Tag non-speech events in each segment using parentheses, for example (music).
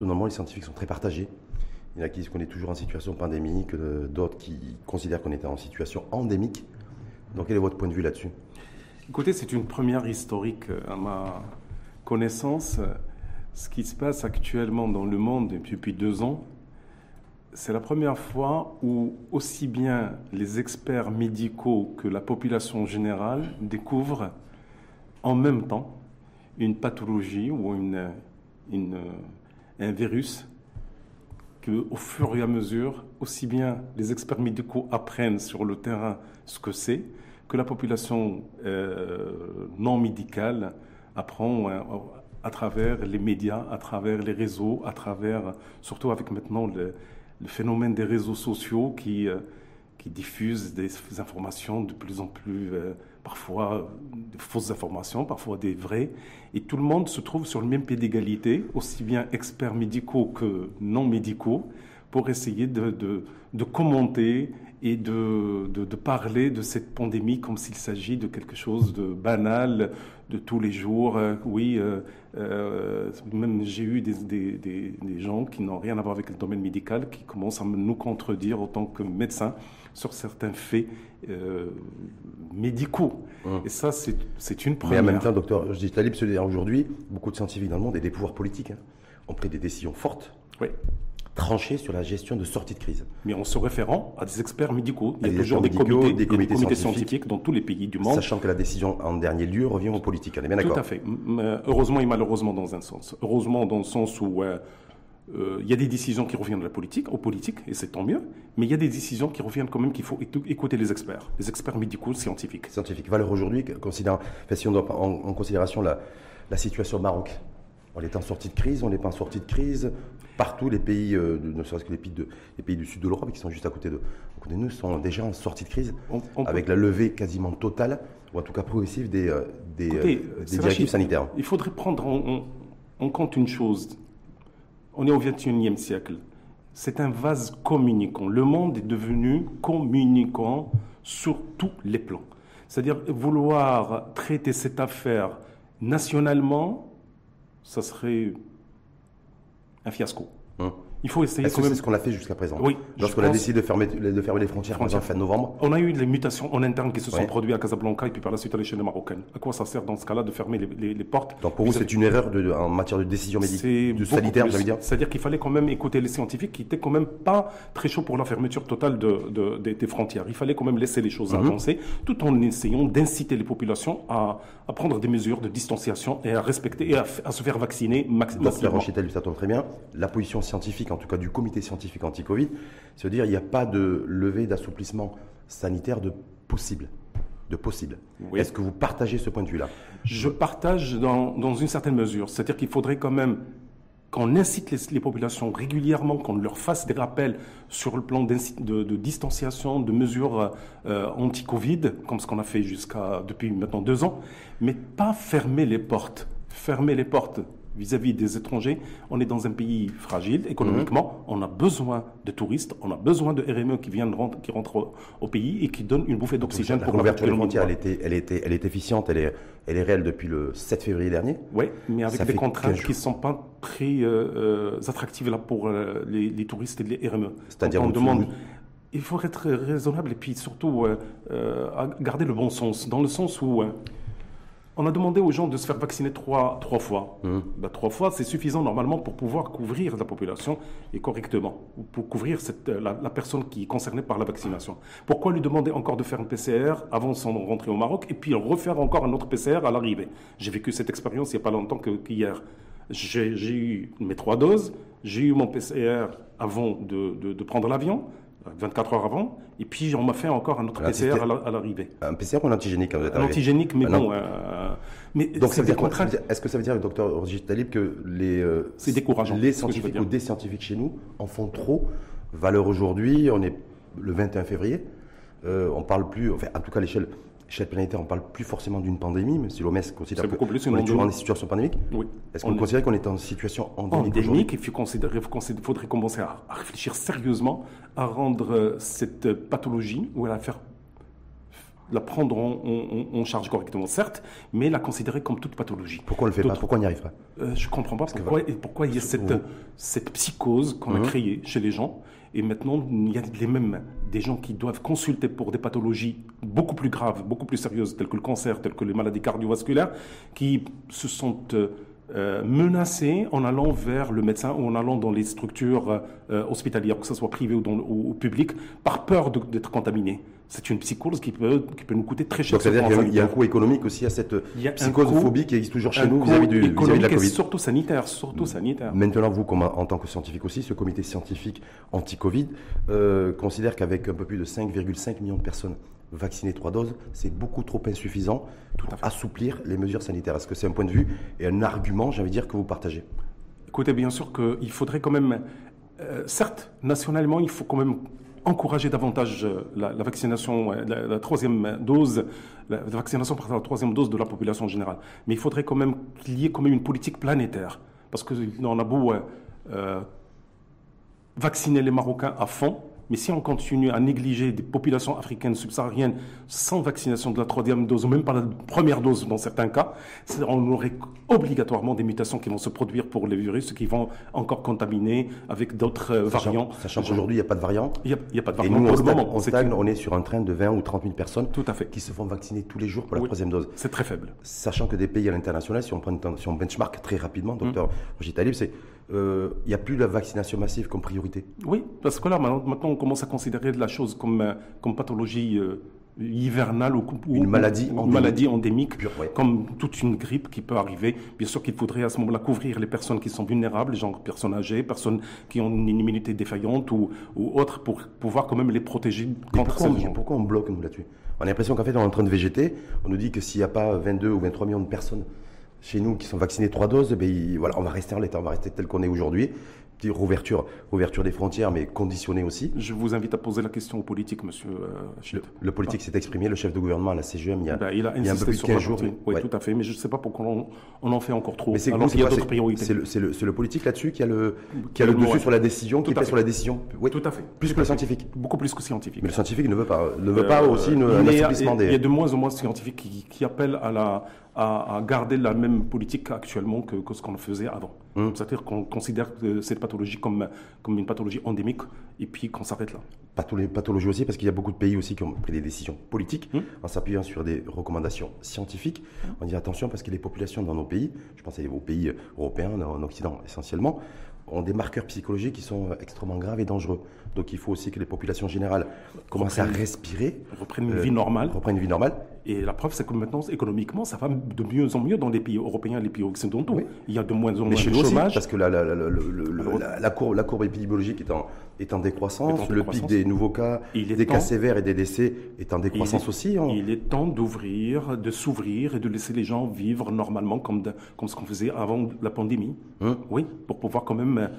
Normalement, les scientifiques sont très partagés. Il y en a qui disent qu'on est toujours en situation pandémique, euh, d'autres qui considèrent qu'on était en situation endémique. Donc, quel est votre point de vue là-dessus? Écoutez, c'est une première historique euh, à ma connaissance. Ce qui se passe actuellement dans le monde depuis deux ans, c'est la première fois où aussi bien les experts médicaux que la population générale découvrent en même temps une pathologie ou une, une un virus que, au fur et à mesure, aussi bien les experts médicaux apprennent sur le terrain ce que c'est, que la population euh, non médicale apprend euh, à travers les médias, à travers les réseaux, à travers, surtout avec maintenant le, phénomène des réseaux sociaux qui, euh, qui diffusent des informations de plus en plus parfois de fausses informations, parfois des vraies, et tout le monde se trouve sur le même pied d'égalité, aussi bien experts médicaux que non médicaux, pour essayer de, commenter et de, parler de cette pandémie comme s'il s'agit de quelque chose de banal, de tous les jours. Euh, oui, euh, euh, même j'ai eu des, des gens qui n'ont rien à voir avec le domaine médical qui commencent à nous contredire en tant que médecins sur certains faits médicaux. Hum. Et ça, c'est une première. Mais en même temps, docteur je dis Talib, aujourd'hui, beaucoup de scientifiques dans le monde et des pouvoirs politiques hein, ont pris des décisions fortes. Oui trancher sur la gestion de sortie de crise. Mais en se référant à des experts médicaux. Il y a toujours des, comités, des, comités, scientifiques. dans tous les pays du monde. Sachant que la décision en dernier lieu revient aux politiques. On est bien d'accord Tout à fait. Heureusement et malheureusement dans un sens. Heureusement dans le sens où euh, euh, il y a des décisions qui reviennent de la politique, aux politiques, et c'est tant mieux, mais il y a des décisions qui reviennent quand même qu'il faut écouter les experts, les experts médicaux, scientifiques. Scientifiques. Valeur aujourd'hui, considérant, si on doit en, en considération la, la situation au Maroc, on est en sortie de crise, on n'est pas en sortie de crise. Partout, les pays, euh, ne serait-ce que les pays, de, les pays du sud de l'Europe, qui sont juste à côté de, nous, sont déjà en sortie de crise, avec la levée quasiment totale, ou en tout cas progressive, des, euh, des, euh, directives sanitaires. Il faudrait prendre en, compte une chose. On est au XXIe siècle. C'est un vase communicant. Le monde est devenu communicant sur tous les plans. C'est-à-dire vouloir traiter cette affaire nationalement ça serait un fiasco. Hum. Il faut essayer. Est-ce que c'est ce qu'on a fait jusqu'à présent Oui. Lorsqu'on a décidé de fermer, de fermer les frontières, en fin novembre On a eu des mutations en interne qui se sont produites à Casablanca et puis par la suite à l'échelle marocaine. À quoi ça sert dans ce cas-là de fermer les, les, portes? Donc pour vous, c'est une erreur de, en matière de décision médicale, de sanitaire, j'allais dire C'est-à-dire qu'il fallait quand même écouter les scientifiques qui étaient quand même pas très chauds pour la fermeture totale de, des frontières. Il fallait quand même laisser les choses mhm. avancer tout en essayant d'inciter les populations à, à, prendre des mesures de distanciation et à respecter et à, se faire vacciner maximalement. Docteur Rochetel, ça tombe très bien. La position scientifique, en tout cas du comité scientifique anti-Covid, c'est de dire il n'y a pas de levée d'assouplissement sanitaire de possible. De possible. Est-ce que vous partagez ce point de vue-là? Je partage dans, dans une certaine mesure. C'est-à-dire qu'il faudrait quand même qu'on incite les, populations régulièrement, qu'on leur fasse des rappels sur le plan de, distanciation, de mesures euh, anti-Covid, comme ce qu'on a fait depuis maintenant deux ans, mais pas fermer les portes. Fermer les portes vis-à-vis des étrangers. On est dans un pays fragile économiquement. Mhm. On a besoin de touristes. On a besoin de RME qui viennent qui rentrent au, pays et qui donnent une bouffée d'oxygène pour l'ouverture des frontières. Elle, était, elle, était, elle est efficiente. Elle est, elle est réelle depuis le 7 février dernier. Oui, mais avec des contraintes qui ne sont pas très euh, euh, attractives là pour euh, les, touristes et les RME. C'est-à-dire on demande. Il faut être raisonnable et puis surtout garder le bon sens, dans le sens où on a demandé aux gens de se faire vacciner trois, trois fois. Mmh. Ben, trois fois, c'est suffisant normalement pour pouvoir couvrir la population et correctement, pour couvrir cette, la, personne qui est concernée par la vaccination. Pourquoi lui demander encore de faire un PCR avant son rentrée au Maroc et puis refaire encore un autre PCR à l'arrivée? J'ai vécu cette expérience il n'y a pas longtemps qu'hier. j'ai eu mes trois doses, j'ai eu mon PCR avant de prendre l'avion. 24 heures avant, et puis on m'a fait encore un autre PCR à l'arrivée. Un PCR ou un antigénique quand vous êtes Un antigénique, mais bon. Euh, mais Donc ça veut dire Est-ce que ça veut dire, docteur Roger Talib, que les, euh, décourageant, les scientifiques ou des scientifiques chez nous en font trop Valeur aujourd'hui, on est le 21 février, euh, on parle plus, enfin en tout cas à l'échelle l'échelle planétaire, on ne parle plus forcément d'une pandémie, même si l'OMS considère qu'on est toujours en situation pandémique. Oui. Est-ce que vous considérez qu'on est en situation endémique Endémique, il faudrait commencer à, réfléchir sérieusement à rendre euh, cette pathologie, ou à la faire la prendre en, charge correctement, certes, mais la considérer comme toute pathologie. Pourquoi on ne le fait pas? Pourquoi on n'y arrive pas euh, Je ne comprends pas pourquoi, et pourquoi il y a cette, cette psychose qu'on a mhm. créée chez les gens. Et maintenant, il y a les mêmes, des gens qui doivent consulter pour des pathologies beaucoup plus graves, beaucoup plus sérieuses, telles que le cancer, telles que les maladies cardiovasculaires, qui se sont euh, menacés en allant vers le médecin ou en allant dans les structures euh, hospitalières, que ce soit privées ou, publiques, par peur d'être contaminés. C'est une psychose qui peut, qui peut nous coûter très cher. Donc, ça veut dire qu'il y, a un coût économique aussi à cette psychosophobie qui existe toujours chez nous vis-à-vis de la Covid. surtout sanitaire, surtout sanitaire. Maintenant, vous, comme, en tant que scientifique aussi, ce comité scientifique anti-Covid euh, considère qu'avec un peu plus de 5,5 millions de personnes vacciner trois doses, c'est beaucoup trop insuffisant pour assouplir les mesures sanitaires. Est-ce que c'est un point de vue et un argument, j'ai envie de dire, que vous partagez? Écoutez, bien sûr qu'il faudrait quand même, euh, certes, nationalement, il faut quand même encourager davantage euh, la, vaccination, euh, la, troisième dose, la vaccination par la troisième dose de la population générale. Mais il faudrait quand même qu'il y ait quand même une politique planétaire. Parce qu'on a beau vacciner les Marocains à fond, mais si on continue à négliger des populations africaines subsahariennes sans vaccination de la troisième dose, ou même pas la première dose dans certains cas, on aurait obligatoirement des mutations qui vont se produire pour les virus, qui vont encore contaminer avec d'autres euh, variants. Sachant qu'aujourd'hui, il n'y a pas de variant. Il n'y a, pas de variant. Et nous, on, le moment, on, est sur un train de 20 ou 30 000 personnes Tout à fait. qui se font vacciner tous les jours pour la troisième dose. C'est très faible. Sachant que des pays à l'international, si on prend si on benchmark très rapidement, mmh. docteur Roger Talib, c'est euh, il n'y a plus la vaccination massive comme priorité. Oui, parce que là, maintenant, on commence à considérer la chose comme, euh, comme pathologie euh, hivernale ou, une maladie, endémique, maladie endémique, comme toute une grippe qui peut arriver. Bien sûr qu'il faudrait à ce moment-là couvrir les personnes qui sont vulnérables, genre personnes âgées, personnes qui ont une immunité défaillante ou, ou autres, pour pouvoir quand même les protéger contre pourquoi, on, pourquoi on bloque nous là-dessus? On a l'impression qu'en fait on est en train de végéter. On nous dit que s'il n'y a pas 22 ou 23 millions de personnes chez nous qui sont vaccinés trois doses, ben, voilà, on va rester en l'état, on va rester tel qu'on est aujourd'hui. Rouverture, rouverture des frontières, mais conditionnée aussi. Je vous invite à poser la question aux politiques, monsieur euh, le, politique s'est exprimé, le chef de gouvernement à la CGM, il y a, ben, il a, un peu plus de 15 jours. Oui, tout à fait, mais je ne sais pas pourquoi on, en fait encore trop. Mais c'est, alors qu'il y a d'autres priorités. C'est le, politique là-dessus qui a le, qui a le dessus sur la décision, qui fait sur la décision. Oui, tout à fait. Plus que le scientifique. Beaucoup plus que le scientifique. Mais le scientifique ne veut pas, ne veut pas euh, aussi un assouplissement des. Il y a de moins en moins de scientifiques qui, qui appellent à la à, garder la même politique actuellement que, ce qu'on faisait avant. Hum. C'est-à-dire qu'on considère cette pathologie comme, comme une pathologie endémique et puis qu'on s'arrête là. Pas toutes les pathologies aussi, parce qu'il y a beaucoup de pays aussi qui ont pris des décisions politiques hum. en s'appuyant sur des recommandations scientifiques. On dit attention parce que les populations dans nos pays, je pense aux pays européens, en Occident essentiellement, ont des marqueurs psychologiques qui sont extrêmement graves et dangereux. Donc il faut aussi que les populations générales commencent à respirer. Reprennent une vie normale. Reprennent une vie normale. Et la preuve, c'est que maintenant, économiquement, ça va de mieux en mieux dans les pays européens et les pays occidentaux. Il y a de moins en moins de chômage. parce que la, la, la, courbe, la courbe épidémiologique est en, est en décroissance. le pic des nouveaux cas, des cas sévères et des décès est en décroissance aussi. Hein. Il est temps d'ouvrir, de s'ouvrir et de laisser les gens vivre normalement comme, comme ce qu'on faisait avant la pandémie. Hein? Oui, pour pouvoir quand même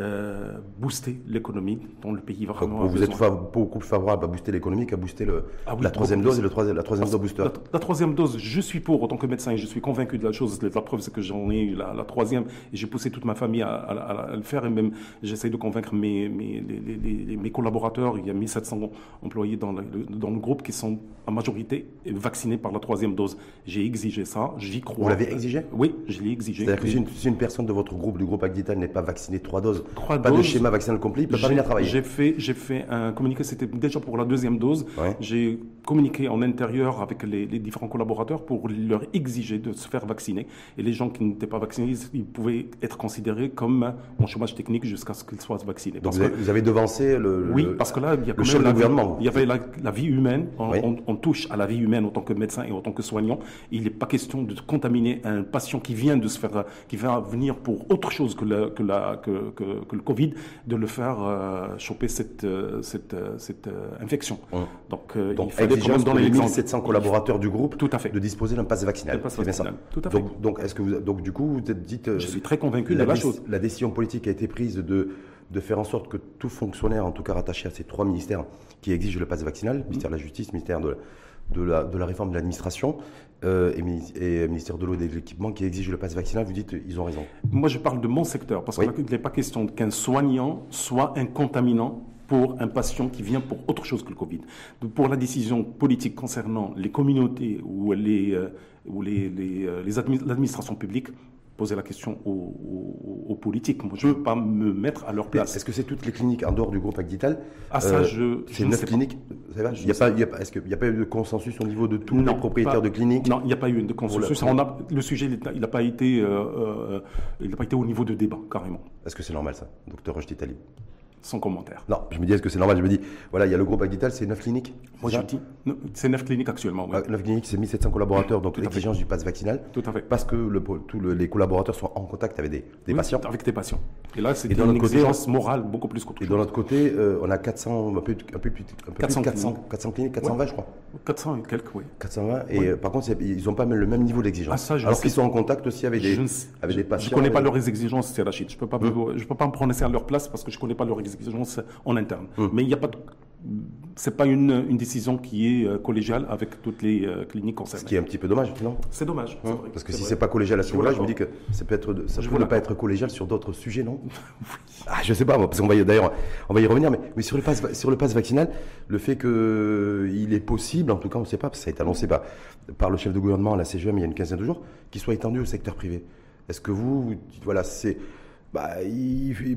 euh, booster l'économie dans le pays vraiment. Vous êtes beaucoup plus favorable à booster l'économie qu'à booster le, ah la troisième dose et le troisième, la troisième dose booster. La, troisième dose, je suis pour en tant que médecin je suis convaincu de la chose. La preuve, c'est que j'en ai eu la, troisième et j'ai poussé toute ma famille à, le faire et même j'essaie de convaincre mes, mes, les, mes, collaborateurs. Il y a 1700 employés dans le, dans le groupe qui sont en majorité vaccinés par la troisième dose. J'ai exigé ça, j'y crois. Vous l'avez exigé? Oui, je l'ai exigé. C'est-à-dire que si une, personne de votre groupe, du groupe Agdital, n'est pas vaccinée trois doses, pas de schéma vaccinal complet, il ne peut pas venir travailler. J'ai fait, j'ai fait un communiqué, c'était déjà pour la deuxième dose. J'ai communiqué en intérieur avec les, différents collaborateurs pour leur exiger de se faire vacciner. Et les gens qui n'étaient pas vaccinés, ils pouvaient être considérés comme en chômage technique jusqu'à ce qu'ils soient vaccinés. Donc vous, avez, devancé le, oui, parce que là, il y a le gouvernement. Il y avait la, vie humaine. On, touche à la vie humaine en tant que médecin et en tant que soignant. Il n'est pas question de contaminer un patient qui vient de se faire, qui va venir pour autre chose que, le, que, la, que, que le Covid de le faire euh, choper cette, euh, cette, euh, cette infection. Donc, Donc il dans les 1700 collaborateurs du groupe tout à fait. de disposer d'un pass vaccinal. Pass vaccinal. Tout à fait. Donc, donc, est-ce que vous, donc du coup, vous êtes dit... Je suis très convaincu de la, chose. La décision politique a été prise de de faire en sorte que tout fonctionnaire, en tout cas rattaché à ces trois ministères qui exigent le pass vaccinal, ministère de la Justice, ministère de, de, la, de la réforme de l'administration, euh, et, ministère de l'eau et de l'équipement qui exige le pass vaccinal, vous dites ils ont raison. Moi, je parle de mon secteur, parce qu'il n'est pas question qu'un soignant soit un contaminant pour un patient qui vient pour autre chose que le Covid. Pour la décision politique concernant les communautés ou les, euh, ou les, les, euh, l'administration publique, poser la question aux, politiques. Moi, je ne veux pas me mettre à leur place. Est-ce que c'est toutes les cliniques en dehors du groupe Agdital Ah, ça, euh, je. C'est neuf cliniques il y a pas, Est-ce qu'il n'y a pas eu de consensus au niveau de tous les propriétaires de cliniques? Non, il n'y a pas eu de consensus. Le, sujet, il n'a pas, été, euh, pas été au niveau de débat, carrément. Est-ce que c'est normal, ça, docteur Rochety Talib sans commentaire. Non, je me dis, est-ce que c'est normal? Je me dis, voilà, il y a le groupe Agdital, c'est 9 cliniques Moi, je dis, c'est 9 cliniques actuellement. Oui. 9 cliniques, c'est 1700 collaborateurs, donc l'exigence du pass vaccinal. Tout à fait. Parce que le, tous les collaborateurs sont en contact avec des, des patients. Avec des patients. Et là, c'est une exigence morale beaucoup plus qu'autre. Et de l'autre côté, euh, on a 400, un peu, un peu, un peu 400 plus 400, cliniques. 400 cliniques, 420, je crois. 400 et quelques, oui. 420. Et euh, par contre, ils n'ont pas le même niveau d'exigence. Ah, Alors qu'ils sont en contact aussi avec des, avec des patients. Je ne connais pas leurs exigences, c'est Rachid. Je ne peux, pas, hum. peux pas me prononcer à leur place parce que je ne connais pas leurs exigences en interne. Hum. Mais il n'y a pas de c'est pas une, une, décision qui est euh, collégiale avec toutes les euh, cliniques concernées. Ce qui est un petit peu dommage, non? C'est dommage. Hum. Parce que si c'est pas collégial à ce niveau-là, je me dis que ça peut être, ça peut ne pas être collégial sur d'autres sujets, non? (laughs) Ah, Je sais pas, parce qu'on va y, d'ailleurs, on va y revenir, mais, mais sur le pass, sur le pass vaccinal, le fait qu'il euh, est possible, en tout cas, on ne sait pas, parce que ça a été annoncé par, par le chef de gouvernement, la CGM, il y a une quinzaine de jours, qu'il soit étendu au secteur privé. Est-ce que vous, voilà, c'est bah,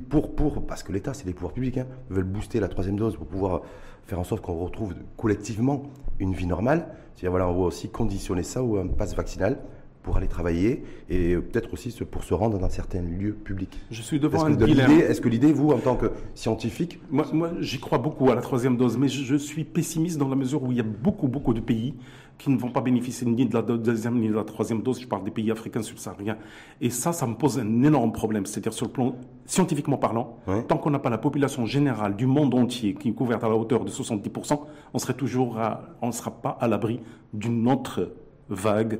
pour, pour, parce que l'État, c'est les pouvoirs publics, hein, veulent booster la troisième dose pour pouvoir faire en sorte qu'on retrouve collectivement une vie normale. C'est-à-dire, voilà, on va aussi conditionner ça ou un passe vaccinal pour aller travailler et peut-être aussi pour se rendre dans certains lieux publics. Je suis devant un dilemme. Est-ce que l'idée, vous, en tant que scientifique Moi, moi j'y crois beaucoup à la troisième dose, mais je, je, suis pessimiste dans la mesure où il y a beaucoup, beaucoup de pays qui ne vont pas bénéficier ni de la deuxième ni de la troisième dose. Je parle des pays africains subsahariens. Et ça, ça me pose un énorme problème. C'est-à-dire sur le plan scientifiquement parlant, tant qu'on n'a pas la population générale du monde entier qui est couverte à la hauteur de 70%, on serait toujours on ne sera pas à l'abri d'une autre vague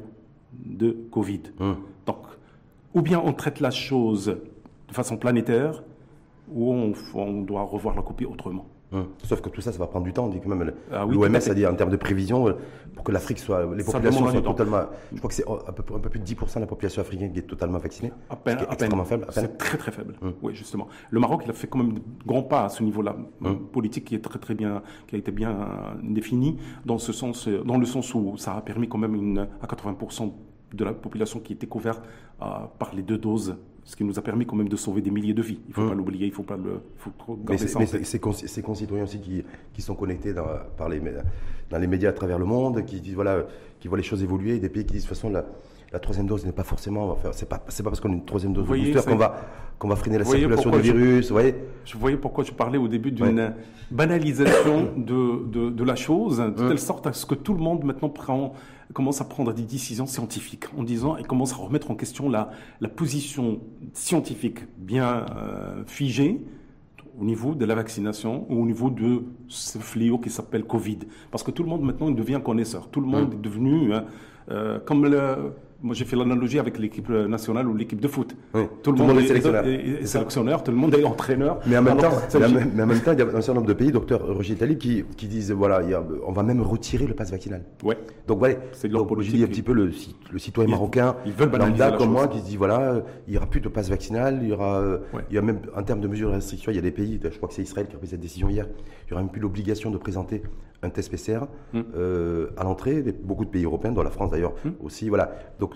de Covid. Hum. Donc, ou bien on traite la chose de façon planétaire, ou on doit revoir la copie autrement. Hum. Sauf que tout ça, ça va prendre du temps. On dit que même ah l'OMS a dit en termes de prévision, euh, pour que l'Afrique soit, les populations soient totalement. Je crois que c'est un peu, un peu, plus de 10% de la population africaine qui est totalement vaccinée. À peine, extrêmement faible. C'est très très faible. Hum. Oui, justement. Le Maroc, il a fait quand même de grands pas à ce niveau-là, hum. politique qui est très très bien, qui a été bien définie dans ce sens, euh, dans le sens où ça a permis quand même une, à 80% de la population qui était couverte euh, par les deux doses ce qui nous a permis quand même de sauver des milliers de vies. Il ne faut mmh. pas l'oublier, il ne faut pas le faut garder mais ça. Ces concitoyens aussi qui, qui sont connectés dans, par les, dans les médias à travers le monde, qui, voilà, qui voient les choses évoluer, des pays qui disent de toute façon la, la troisième dose n'est pas forcément, c'est pas, pas parce qu'on a une troisième dose de booster qu'on va, qu'on va freiner la circulation du virus. Je, voyez je voyais pourquoi je parlais au début d'une banalisation (coughs) de, de, de, la chose, de telle sorte à ce que tout le monde maintenant prend commence à prendre des décisions scientifiques en disant et commence à remettre en question la, la position scientifique bien euh, figée au niveau de la vaccination ou au niveau de ce fléau qui s'appelle Covid. Parce que tout le monde maintenant devient connaisseur. Tout le monde est devenu, hein, euh, comme le, moi, j'ai fait l'analogie avec l'équipe nationale ou l'équipe de foot. Tout, le monde, est, sélectionneur. tout le monde est entraîneur. Mais en même, temps, mais, en même temps, il y a un certain nombre de pays, docteur Roger Talib, qui, qui disent voilà, on va même retirer le pass vaccinal. Ouais. Donc voilà, c'est donc, je dis un petit peu le, le citoyen marocain, ils veulent lambda comme moi, qui se dit voilà, il n'y aura plus de pass vaccinal, il y aura, il y a même en termes de mesures de restriction, il y a des pays, je crois que c'est Israël qui a pris cette décision hier, il n'y aura même plus l'obligation de présenter un test PCR hum. euh, à l'entrée, beaucoup de pays européens, dont la France d'ailleurs hum. aussi. Voilà. Donc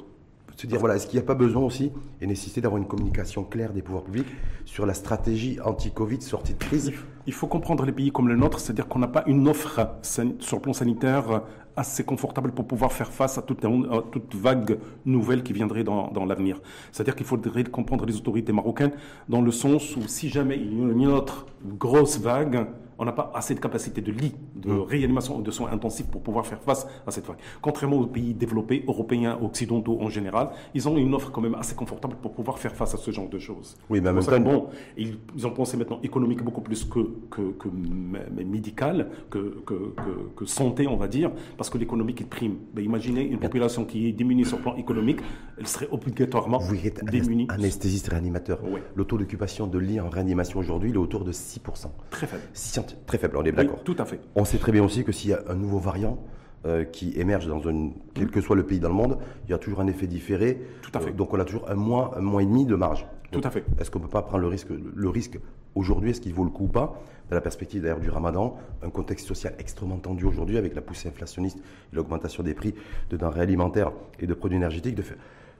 se dire voilà, est-ce qu'il n'y a pas besoin aussi et nécessité d'avoir une communication claire des pouvoirs publics sur la stratégie anti-Covid sortie de crise? Il faut comprendre les pays comme le nôtre, c'est-à-dire qu'on n'a pas une offre sur le plan sanitaire assez confortable pour pouvoir faire face à toute, toute vague nouvelle qui viendrait dans, dans l'avenir. C'est-à-dire qu'il faudrait comprendre les autorités marocaines dans le sens où si jamais il y a une autre grosse vague, on n'a pas assez de capacité de lit, de mm. réanimation de soins intensifs pour pouvoir faire face à cette vague. Contrairement aux pays développés, européens, occidentaux en général, ils ont une offre quand même assez confortable pour pouvoir faire face à ce genre de choses. Oui, mais en même temps... Bon, ils, ont pensé maintenant économique beaucoup plus que, que, que médical, que, que, santé, on va dire, parce que l'économique, il prime. Mais imaginez une population qui est diminuée sur le plan économique, elle serait obligatoirement Vous êtes démunie. anesthésiste réanimateur. Le taux d'occupation de lits en réanimation aujourd'hui, il est autour de 6%. Très faible très faible, on est d'accord. tout à fait. On sait très bien aussi que s'il y a un nouveau variant euh, qui émerge dans une, quel que soit le pays dans le monde, il y a toujours un effet différé. Tout à fait. donc on a toujours un mois, un mois et demi de marge. tout à fait. Est-ce qu'on ne peut pas prendre le risque, le risque Aujourd'hui, est-ce qu'il vaut le coup ou pas? Dans la perspective d'ailleurs du ramadan, un contexte social extrêmement tendu aujourd'hui avec la poussée inflationniste et l'augmentation des prix de denrées alimentaires et de produits énergétiques, de faire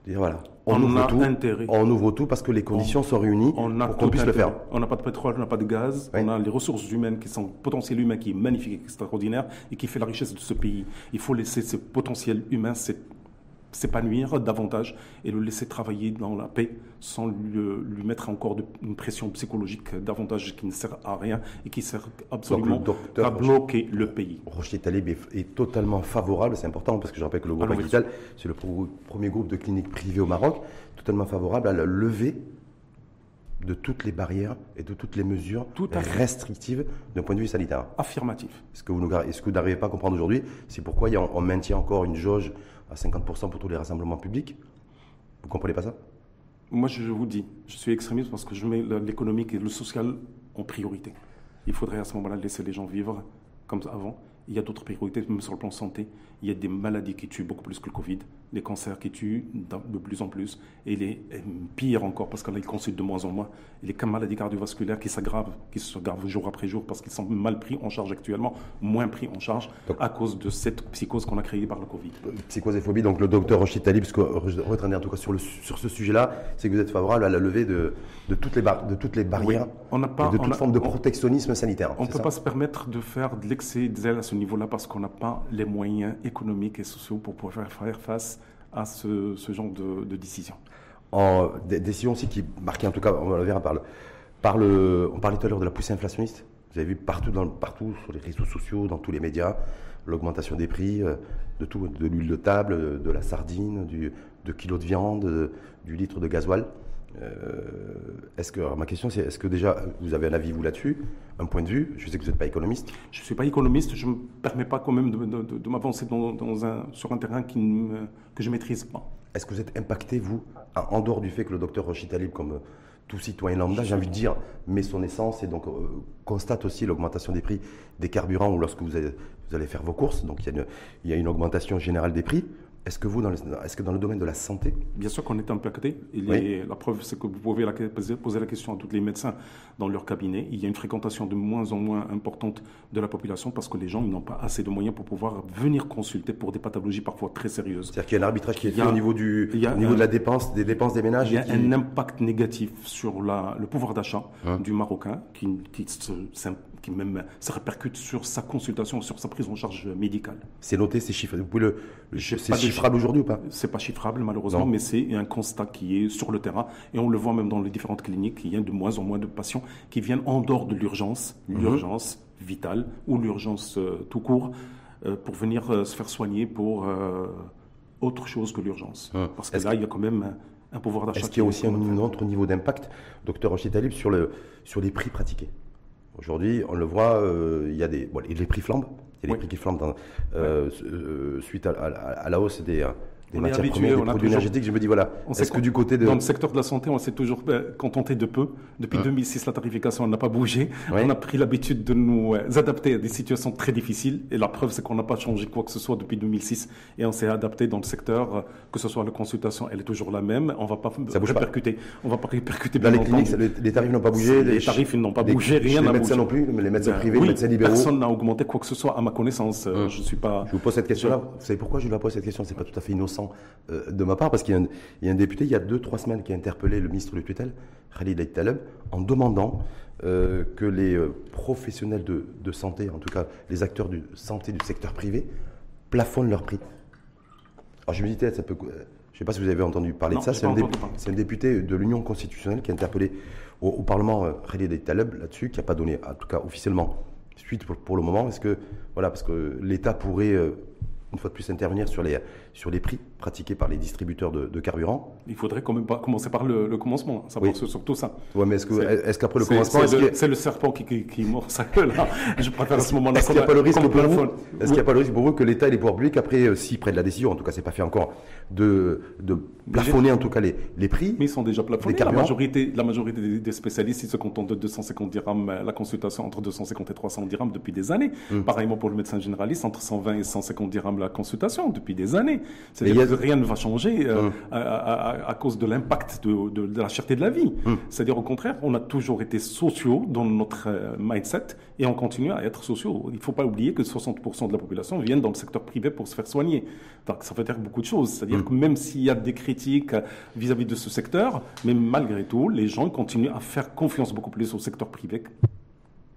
voilà, on, ouvre tout, intérêt. on ouvre tout parce que les conditions sont réunies pour qu'on puisse le faire. On n'a pas de pétrole, on n'a pas de gaz, on a les ressources humaines qui sont potentiel humain qui est magnifique, extraordinaire et qui fait la richesse de ce pays. Il faut laisser ce potentiel humain, s'épanouir davantage et le laisser travailler dans la paix sans lui, mettre encore une pression psychologique davantage qui ne sert à rien et qui sert absolument à bloquer le pays. Rocher Talib est, totalement favorable, c'est important parce que je rappelle que le groupe Hôpital, c'est le premier groupe de cliniques privées au Maroc, totalement favorable à la levée de toutes les barrières et de toutes les mesures restrictives d'un point de vue sanitaire. Affirmatif. Ce que vous n'arrivez pas à comprendre aujourd'hui, c'est pourquoi on maintient encore une jauge à 50% pour tous les rassemblements publics. Vous comprenez pas ça? Moi, je vous dis, je suis extrémiste parce que je mets l'économique et le social en priorité. Il faudrait à ce moment-là laisser les gens vivre comme avant. Il y a d'autres priorités, même sur le plan santé. Il y a des maladies qui tuent beaucoup plus que le Covid les cancers qui tuent de plus en plus, et les pire encore, parce qu'ils consultent de moins en moins, et les maladies cardiovasculaires qui s'aggravent, qui s'aggravent jour après jour, parce qu'ils sont mal pris en charge actuellement, moins pris en charge, à cause de cette psychose qu'on a créée par le Covid. Euh, psychose et phobie, donc le docteur Rochit Talib, ce que en tout cas sur, le, sur ce sujet-là, c'est que vous êtes favorable à la levée de, de, toutes, les de toutes les barrières, on de toute forme de protectionnisme sanitaire. On ne peut pas se permettre de faire de l'excès à ce niveau-là, parce qu'on n'a pas les moyens économiques et sociaux pour pouvoir faire face à ce, genre de, décision. En, des décisions aussi qui marquaient, en tout cas, on le on parlait tout à l'heure de la poussée inflationniste. Vous avez vu partout, dans, partout sur les réseaux sociaux, dans tous les médias, l'augmentation des prix euh, de l'huile de table, de la sardine, de kilos de viande, du litre de gasoil. Euh, est-ce que, ma question c'est, est-ce que déjà vous avez un avis vous là-dessus, un point de vue? Je sais que vous n'êtes pas économiste. Je ne suis pas économiste, je ne me permets pas quand même de, m'avancer dans, un, sur un terrain qui que je ne maîtrise pas. Est-ce que vous êtes impacté, vous, en dehors du fait que le docteur Rochit Talib, comme tout citoyen lambda, j'ai envie de dire, met son essence et donc euh, constate aussi l'augmentation des prix des carburants ou lorsque vous allez, vous allez faire vos courses, donc il y, il y a une augmentation générale des prix. Est-ce que vous, dans le, est-ce que dans le domaine de la santé? Bien sûr qu'on est impacté. Oui. La preuve, c'est que vous pouvez la, poser la question à tous les médecins dans leur cabinet. Il y a une fréquentation de moins en moins importante de la population parce que les gens n'ont pas assez de moyens pour pouvoir venir consulter pour des pathologies parfois très sérieuses. C'est-à-dire qu'il y a un arbitrage qui est fait au niveau, du, niveau de la dépense, des dépenses des ménages. Il y a un impact négatif sur la, le pouvoir d'achat hein. du Marocain qui, qui se, qui même se répercute sur sa consultation, sur sa prise en charge médicale. C'est noté, c'est chiffré. Vous le, c'est chiffrable aujourd'hui ou pas C'est pas chiffrable malheureusement, mais c'est un constat qui est sur le terrain et on le voit même dans les différentes cliniques. Il y a de moins en moins de patients qui viennent en dehors de l'urgence, mhm. l'urgence vitale ou l'urgence euh, tout court, euh, pour venir euh, se faire soigner pour autre chose que l'urgence. Ah. Parce que là, il y a quand même un, pouvoir d'achat. Est-ce qu'il y a aussi un, autre niveau d'impact, docteur Rocher Talib, sur, le, sur les prix pratiqués? Aujourd'hui, on le voit, euh, il y a des, les prix flambent. Il y a des prix qui flambent euh, euh, suite à, la hausse des, des on matières premières, des produits énergétiques. Je me dis, voilà, est-ce que du côté de... Dans le secteur de la santé, on s'est toujours euh, contenté de peu. Depuis 2006, hein. la tarification n'a pas bougé. On a pris l'habitude de nous euh, adapter à des situations très difficiles. Et la preuve, c'est qu'on n'a pas changé quoi que ce soit depuis 2006. Et on s'est adapté dans le secteur, euh, que ce soit la consultation, elle est toujours la même. On ne va pas Ça répercuter. On va pas répercuter. Dans les cliniques, les, tarifs n'ont pas bougé. Les, tarifs n'ont pas bougé, rien n'a bougé. Les médecins non plus, les médecins ben privés, les médecins libéraux. Personne n'a augmenté quoi que ce soit à ma connaissance. Hein. Je suis pas. Je vous pose cette question-là. Vous savez pourquoi je vous la pose cette question? C'est pas tout à fait innocent de ma part, parce qu'il y, a un député, il y a deux, trois semaines, qui a interpellé le ministre de tutelle, Khalid El Taleb, en demandant euh, que les euh, professionnels de, santé, en tout cas les acteurs de santé du secteur privé, plafonnent leurs prix. Alors je me disais, ça peut. Je ne sais pas si vous avez entendu parler de ça. C'est un, député de l'Union constitutionnelle qui a interpellé au, Parlement euh, Khalid El Taleb là-dessus, qui n'a pas donné, en tout cas officiellement, suite pour, le moment. Est-ce que, voilà, parce que l'État pourrait une fois de plus intervenir sur les, sur les prix pratiqués par les distributeurs de, carburant. Il faudrait quand même pas commencer par le, commencement, ça oui. surtout ça. Ouais, mais est-ce qu'après le commencement, c'est le, serpent qui, qui, mord sa queue là Je préfère à ce moment-là. Est-ce qu'il n'y a pas le risque pour vous Est-ce qu'il n'y a pas le risque pour vous que l'État et les pouvoirs publics après, euh, s'ils prennent la décision, en tout cas c'est pas fait encore, de, de plafonner en tout cas les, les prix Mais ils sont déjà plafonnés. La majorité, la majorité des, spécialistes, ils se contentent de 250 dirhams euh, la consultation entre 250 et 300 dirhams depuis des années. Hum. Pareillement pour le médecin généraliste, entre 120 et 150 dirhams la consultation depuis des années. C'est-à-dire que rien ne va changer euh, hum. à, cause de l'impact de, la cherté de la vie. Hum. C'est-à-dire au contraire, on a toujours été sociaux dans notre euh, mindset et on continue à être sociaux. Il ne faut pas oublier que 60% de la population viennent dans le secteur privé pour se faire soigner. Donc ça veut dire beaucoup de choses. C'est-à-dire hum. que même s'il y a des critiques vis-à-vis de ce secteur, mais malgré tout, les gens continuent à faire confiance beaucoup plus au secteur privé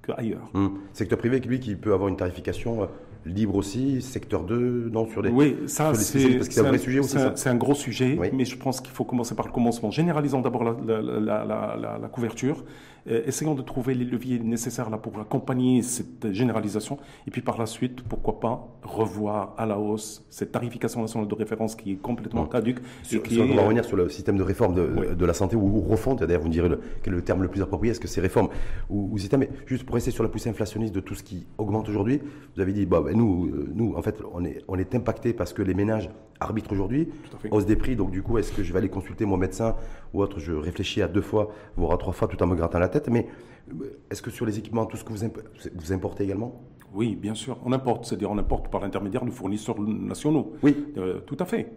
qu'ailleurs. Secteur privé, lui, qui peut avoir une tarification euh, libre aussi, secteur 2, non, sur les. Oui, ça, c'est un vrai sujet aussi. C'est un, gros sujet, mais je pense qu'il faut commencer par le commencement. Généralisons d'abord la, la, la, la, couverture essayons de trouver les leviers nécessaires là pour accompagner cette généralisation. Et puis par la suite, pourquoi pas revoir à la hausse cette tarification nationale de référence qui est complètement caduque. Sur, qui on va revenir sur le système de réforme de, de la santé ou, refonte. D'ailleurs, vous me direz quel est le terme le plus approprié. Est-ce que c'est réforme ou, ou, système? Mais juste pour rester sur la poussée inflationniste de tout ce qui augmente aujourd'hui, vous avez dit, bah, ben, nous, euh, nous, en fait, on est, on est impacté parce que les ménages arbitrent aujourd'hui, hausse des prix. Donc du coup, est-ce que je vais aller consulter mon médecin ou autre? Je réfléchis à deux fois, voire à trois fois, tout en me grattant la tête. Mais euh, est-ce que sur les équipements, tout ce que vous, vous importez également? Oui, bien sûr, on importe, c'est-à-dire on importe par l'intermédiaire de fournisseurs nationaux. Oui, euh, tout à fait.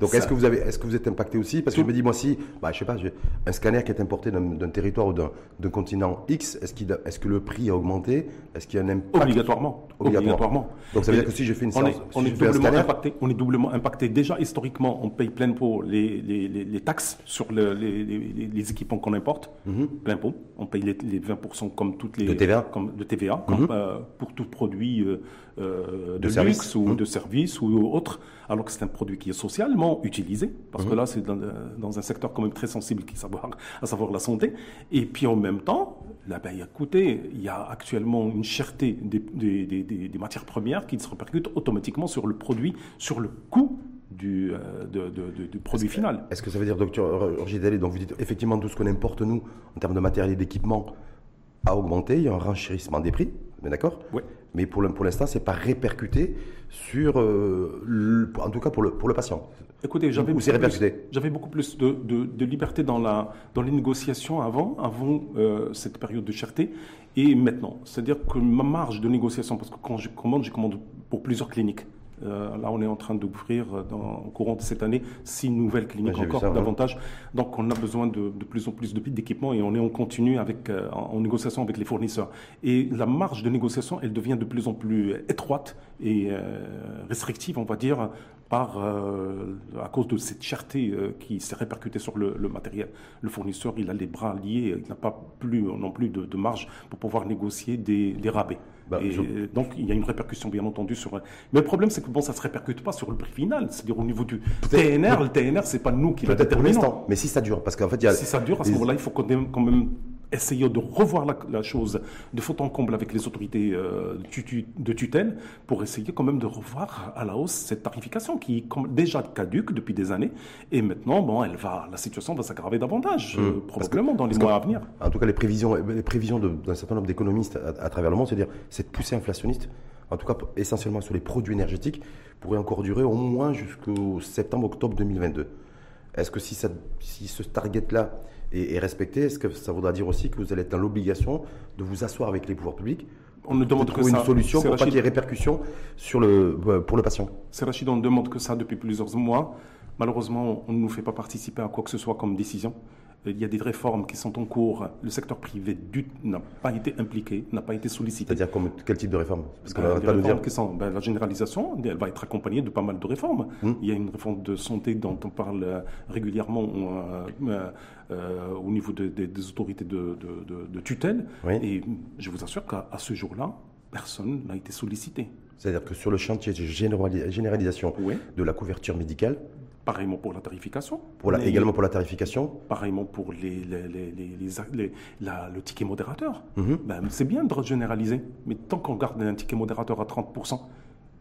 Donc est-ce que vous avez, est-ce que vous êtes impacté aussi? Parce que je me dis moi si, bah, je sais pas, un scanner qui est importé d'un territoire ou d'un continent X, est-ce est-ce que le prix a augmenté? Est-ce qu'il y a un impact? Obligatoirement. Obligatoirement. Donc ça veut dire que si je fais une séance, on est, doublement impacté. On est doublement impacté. Déjà historiquement, on paye plein pot les, les, les, taxes sur les, équipements qu'on importe, mm-hmm. plein pot. On paye les, 20% comme toutes les de TVA, comme de TVA, comme, mm-hmm. euh, pour tout produit euh, euh, de, luxe ou mmh. de service ou autre, alors que c'est un produit qui est socialement utilisé, parce que là, c'est dans, un secteur quand même très sensible, qui savoir, à savoir la santé. Et puis en même temps, là, ben, écoutez, il y a actuellement une cherté des, des, matières premières qui se répercute automatiquement sur le produit, sur le coût du, euh, du produit final. Est-ce que ça veut dire, docteur Roger donc vous dites effectivement tout ce qu'on importe, nous, en termes de matériel et d'équipement, a augmenté, il y a un renchérissement des prix, d'accord? Oui. Mais pour l'instant, ce n'est pas répercuté sur, euh, en tout cas pour le, pour le patient. Écoutez, j'avais beaucoup, beaucoup, plus de, de, liberté dans, la, dans les négociations avant, avant euh, cette période de cherté et maintenant. C'est-à-dire que ma marge de négociation, parce que quand je commande, je commande pour plusieurs cliniques. Euh, là, on est en train d'ouvrir au courant de cette année six nouvelles cliniques encore davantage. Donc, on a besoin de, de plus en plus d'équipements et on est en continu avec, euh, en, négociation avec les fournisseurs. Et la marge de négociation, elle devient de plus en plus étroite et euh, restrictive, on va dire, par, à cause de cette cherté qui s'est répercutée sur le, matériel. Le fournisseur, il a les bras liés, il n'a pas plus non plus de, marge pour pouvoir négocier des, des rabais. Bah, donc, il y a une répercussion, bien entendu, sur. Mais le problème, c'est que bon, ça ne se répercute pas sur le prix final. C'est-à-dire au niveau du TNR. Le TNR, c'est pas nous qui le déterminons. Mais si ça dure, parce qu'en fait, il y a. Si ça dure, à ce moment-là, il faut quand même essayer de revoir la, chose de faute en comble avec les autorités euh, de tutelle pour essayer quand même de revoir à la hausse cette tarification qui est déjà caduque depuis des années et maintenant bon elle va la situation va s'aggraver davantage mmh. euh, probablement dans les mois à venir. En tout cas les prévisions les prévisions d'un certain nombre d'économistes à, travers le monde c'est-à-dire cette poussée inflationniste en tout cas essentiellement sur les produits énergétiques pourrait encore durer au moins jusqu'au septembre octobre 2022. Est-ce que si, ça, si ce target là et, respecter, est-ce que ça voudra dire aussi que vous allez être dans l'obligation de vous asseoir avec les pouvoirs publics on ne demande que trouver une solution pour pas qu'il y ait répercussions sur le, euh, pour le patient. C'est Rachid, on ne demande que ça depuis plusieurs mois. Malheureusement, on ne nous fait pas participer à quoi que ce soit comme décision. Il y a des réformes qui sont en cours. Le secteur privé n'a pas été impliqué, n'a pas été sollicité. C'est-à-dire quel type de réforme? Parce que ben, réformes qui sont, ben, La généralisation, elle va être accompagnée de pas mal de réformes. Hum. Il y a une réforme de santé dont on parle euh, régulièrement euh, euh, au niveau des autorités de, tutelle. Et je vous assure qu'à ce jour-là, personne n'a été sollicité. C'est-à-dire que sur le chantier de généralisation de la couverture médicale, Pareillement pour la tarification. Pour la, également pour la tarification Pareillement pour les, le ticket modérateur. Mhm. ben, c'est bien de généraliser, mais tant qu'on garde un ticket modérateur à 30%,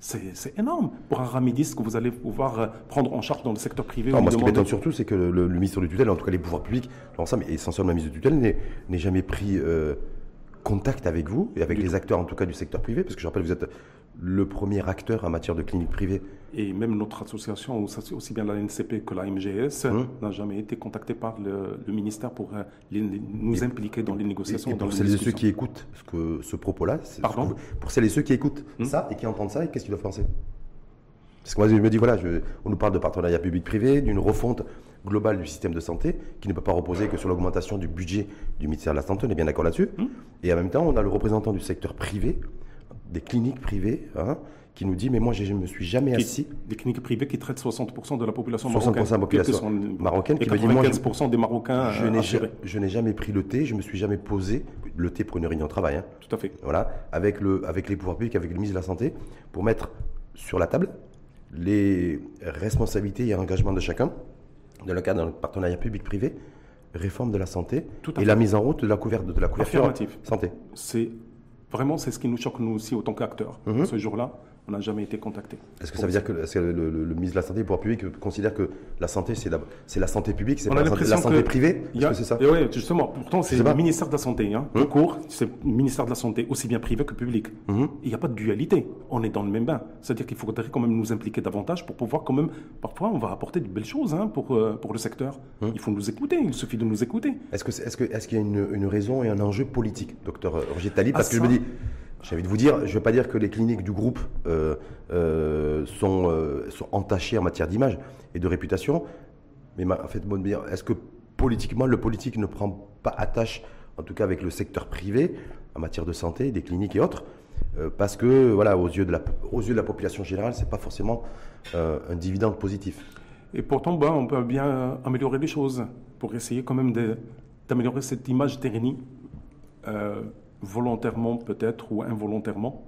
c'est énorme pour un ramidiste que vous allez pouvoir euh, prendre en charge dans le secteur privé. moi, ce qui m'étonne surtout, c'est que le, ministre de tutelle, en tout cas les pouvoirs publics, l'ensemble, essentiellement la ministre de tutelle, n'ait jamais pris euh, contact avec vous et avec les acteurs, en tout cas du secteur privé, parce que je rappelle, vous êtes le premier acteur en matière de clinique privée. Et même notre association, aussi bien la NCP que la MGS, hum. n'a jamais été contactée par le, ministère pour euh, nous impliquer dans les négociations. Et, pour celles et ceux qui écoutent ce, que, ce propos-là, pour celles et ceux qui écoutent ça et qui entendent ça, qu'est-ce qu'ils doivent penser? Parce que moi, je me dis, voilà, je- on nous parle de partenariat public-privé, d'une refonte globale du système de santé, qui ne peut pas reposer que sur l'augmentation du budget du ministère de la Santé, on est bien d'accord là-dessus. Et en même temps, on a le représentant du secteur privé, des cliniques privées, hein, qui nous dit, mais moi, je ne me suis jamais assis. Des cliniques privées qui traitent 60% de la population 60% de la marocaine. population marocaine et qui me dit, moi, je- 95% des Marocains Je n'ai jamais pris le thé, je me suis jamais posé, le thé pour une réunion de travail, hein, Tout à fait. voilà, avec, le, avec les pouvoirs publics, avec le ministre de la Santé, pour mettre sur la table les responsabilités et engagements de chacun, dans le cadre d'un partenariat public-privé, réforme de la santé Tout et fait. la mise en route de la, couverte, de la couverture Affirmatif. santé. C'est vraiment c'est ce qui nous choque nous aussi autant qu'acteurs. Mhm. Ce jour-là, on n'a jamais été contacté. Est-ce que ça veut dire que, le, le- le ministre de la Santé et le pouvoir public considère que la santé, c'est la, santé publique, c'est pas la santé, la l'impression santé que privée? a- que c'est ça? Et ouais, justement, pourtant c'est le ministère de la Santé, hein, tout court, c'est le ministère de la Santé, aussi bien privé que public. Mhm. Il n'y a pas de dualité, on est dans le même bain. C'est-à-dire qu'il faudrait quand même nous impliquer davantage pour pouvoir quand même, parfois on va apporter de belles choses hein, pour, euh, pour le secteur. Mhm. Il faut nous écouter, il suffit de nous écouter. Est-ce qu'il y a une, une raison et un enjeu politique, docteur Roger Talib Parce Ah, que je me dis, j'ai envie de vous dire, je ne veux pas dire que les cliniques du groupe euh, euh, sont, euh, sont entachées en matière d'image et de réputation, mais ma- en fait, est-ce que politiquement, le politique ne prend pas attache, en tout cas avec le secteur privé, en matière de santé, des cliniques et autres parce que, voilà, aux yeux de la, aux yeux de la population générale, c'est pas forcément un dividende positif. Et pourtant, ben, on peut bien améliorer les choses pour essayer quand même d'améliorer cette image euh, volontairement peut-être ou involontairement,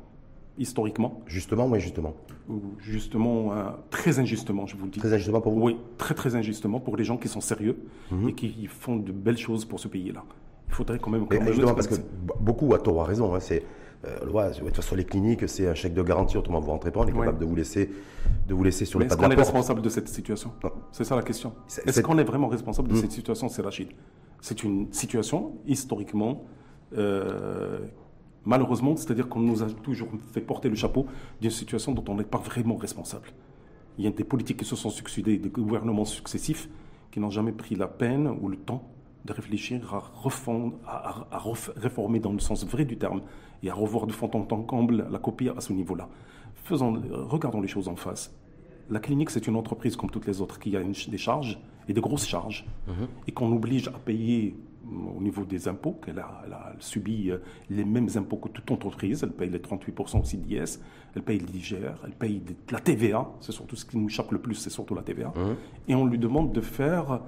historiquement, Justement, oui, justement. ou justement, euh, très injustement, je vous le dis. Très injustement pour vous Oui, très très injustement pour les gens qui sont sérieux Mhm. et qui font de belles choses pour ce pays-là. Il faudrait quand même... Quand même justement, parce que beaucoup, à tort, à raison, hein, c'est, euh, ouais, de toute façon, les cliniques, c'est un chèque de garantie, autrement vous rentrez pas, on est Ouais. capable de vous laisser, de vous laisser sur Mais les pas est-ce de qu'on la est porte. responsable de cette situation? Non. C'est ça la question. Est-ce c'est- qu'on est vraiment responsable de Mm. cette situation? C'est Rachid. C'est une situation historiquement, euh, malheureusement, c'est-à-dire qu'on nous a toujours fait porter le chapeau d'une situation dont on n'est pas vraiment responsable. Il y a des politiques qui se sont succédés, des gouvernements successifs qui n'ont jamais pris la peine ou le temps de réfléchir à, refondre, à, à- à ref- réformer dans le sens vrai du terme et à revoir de fond en comble la copie à ce niveau-là. Faisons, regardons les choses en face. La clinique, c'est une entreprise comme toutes les autres qui a une des charges et des grosses charges et qu'on oblige à payer au niveau des impôts, qu'elle a, euh, les mêmes impôts que toute entreprise. Elle paye les 38% aussi d'IS, elle paye l'IGR, elle paye de la TVA. C'est surtout ce qui nous choque le plus, c'est surtout la TVA. Et on lui demande de faire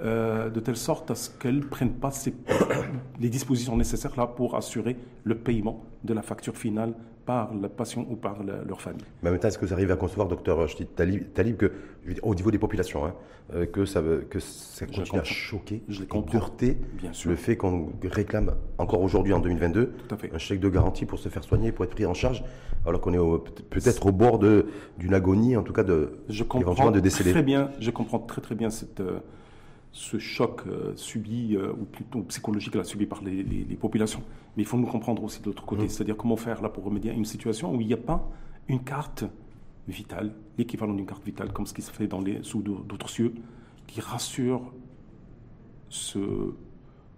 euh, de telle sorte à ce qu'elle ne prenne pas ses- (coughs) les dispositions nécessaires là pour assurer le paiement de la facture finale par le patient ou par la- leur famille. Mais en même temps, est-ce que vous arrivez à concevoir, docteur Talib, Talib, que, au niveau des populations, hein, euh, que ça, que ça continue à choquer, Je heurter Bien sûr. le fait qu'on réclame encore aujourd'hui, en 2022, Tout à fait. un chèque de garantie pour se faire soigner, pour être pris en charge, alors qu'on est peut-être au bord de- d'une agonie, en tout cas de, Je éventuellement comprends de décéder. très bien, je comprends très très bien cette, euh, ce choc euh, subi, euh, ou plutôt psychologique là, subi par les, les- les populations. Mais il faut nous comprendre aussi de l'autre côté, Mmh. c'est-à-dire comment faire là pour remédier à une situation où il n'y a pas une carte vitale, l'équivalent d'une carte vitale, comme ce qui se fait dans les, sous d'autres cieux, qui rassure ce,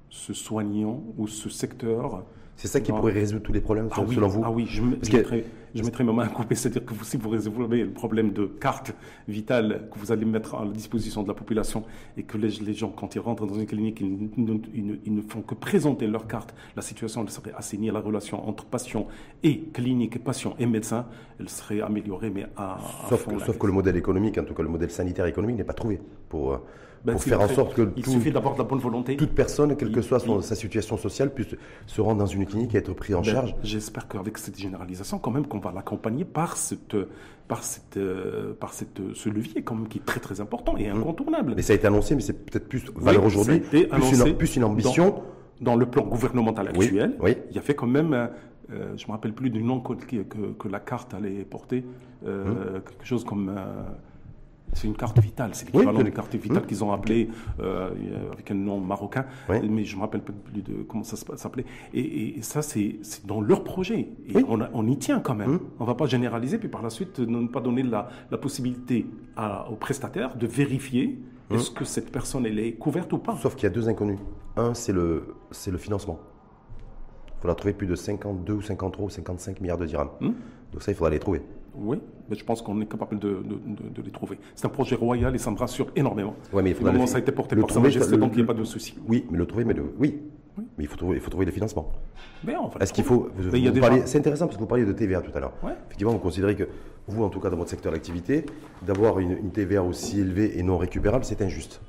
ce soignant ou ce secteur. C'est ça qui Non. pourrait résoudre tous les problèmes, Ah oui, selon vous ah oui, je, me- Parce je que- mettrai, je mettrai ma main à couper, c'est-à-dire que vous, si vous résolvez le problème de carte vitale que vous allez mettre à la disposition de la population et que les, les gens, quand ils rentrent dans une clinique, ils, ne- ils ne, ils ne font que présenter leur carte, la situation serait assainie, la relation entre patient et clinique, patient et médecin, elle serait améliorée, mais à, Sauf, que, sauf que le modèle économique, en tout cas le modèle sanitaire économique, n'est pas trouvé pour, euh, Ben, pour s'il faire en fait- sorte que Il tout- suffit de la bonne volonté. toute personne, quelle que soit son- il- sa situation sociale, puisse se rendre dans une clinique et être pris en Ben, charge. J'espère qu'avec cette généralisation, quand même, qu'on va l'accompagner par, cette, par, cette, par cette, ce levier, quand même, qui est très très important et incontournable. Mmh. Mais ça a été annoncé, mais c'est peut-être plus valeur Oui, aujourd'hui, plus, une, plus une ambition. Dans le plan gouvernemental actuel, oui. il y a fait quand même, euh, euh, je ne me rappelle plus du nom que, que, que la carte allait porter, euh, Mmh. quelque chose comme... euh, c'est une carte vitale, c'est l'équivalent Oui, des cartes vitales Mmh. qu'ils ont appelé euh, avec un nom marocain, Oui. mais je ne me rappelle plus de comment ça s'appelait. Et, et- et ça, c'est dans leur projet. Et Oui. on, a- on y tient quand même. Mmh. On ne va pas généraliser, puis par la suite, ne pas donner la, la possibilité à, aux prestataires de vérifier Mmh. est-ce que cette personne elle est couverte ou pas. Sauf qu'il y a deux inconnus. Un, c'est le, c'est le financement. Il faudra trouver plus de 52 ou 53 ou 55 milliards de dirhams. Hmm. Donc ça, il faudra les trouver. Oui, mais je pense qu'on est capable de, de- de les trouver. C'est un projet royal et ça me rassure énormément. Ouais, mais il Évidemment, le- ça a été porté le par trouver, Majesté, le- donc il n'y a pas de souci. Oui, mais le trouver, mais le, oui. Mais il faut trouver, il faut trouver les financements. Mais on va le Est-ce qu'il faut. vous- C'est intéressant parce que vous parliez de TVA tout à l'heure. Ouais. Effectivement, vous considérez que vous, en tout cas dans votre secteur d'activité, d'avoir une, une TVA aussi élevée et non récupérable, c'est injuste.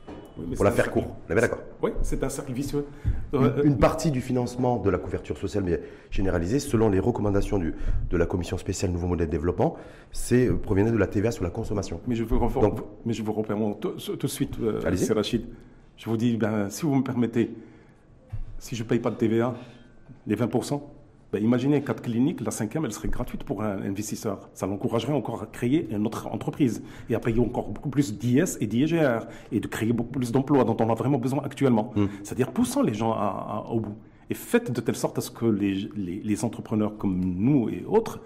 Oui, Pour la faire cercle- court. On est bien d'accord Oui, c'est un cercle vicieux. Euh, Une partie du financement de la couverture sociale mais généralisée, selon les recommandations du- de la commission spéciale Nouveau Modèle de Développement, c'est euh, provenait de la TVA sur la consommation. Mais je vous, reprends- Donc- mais je vous reprends tout, tout de suite, euh, c'est Rachid. Je vous dis, ben, si vous me permettez, si je ne paye pas de TVA, les 20%, ben, imaginez quatre cliniques, la cinquième, elle serait gratuite pour un investisseur. Ça l'encouragerait encore à créer une autre entreprise et à payer encore beaucoup plus d'IS et d'IGR et de créer beaucoup plus d'emplois dont on a vraiment besoin actuellement. C'est-à-dire poussant les gens à- à- au bout. Et faites de telle sorte à ce que les, les- les entrepreneurs comme nous et autres,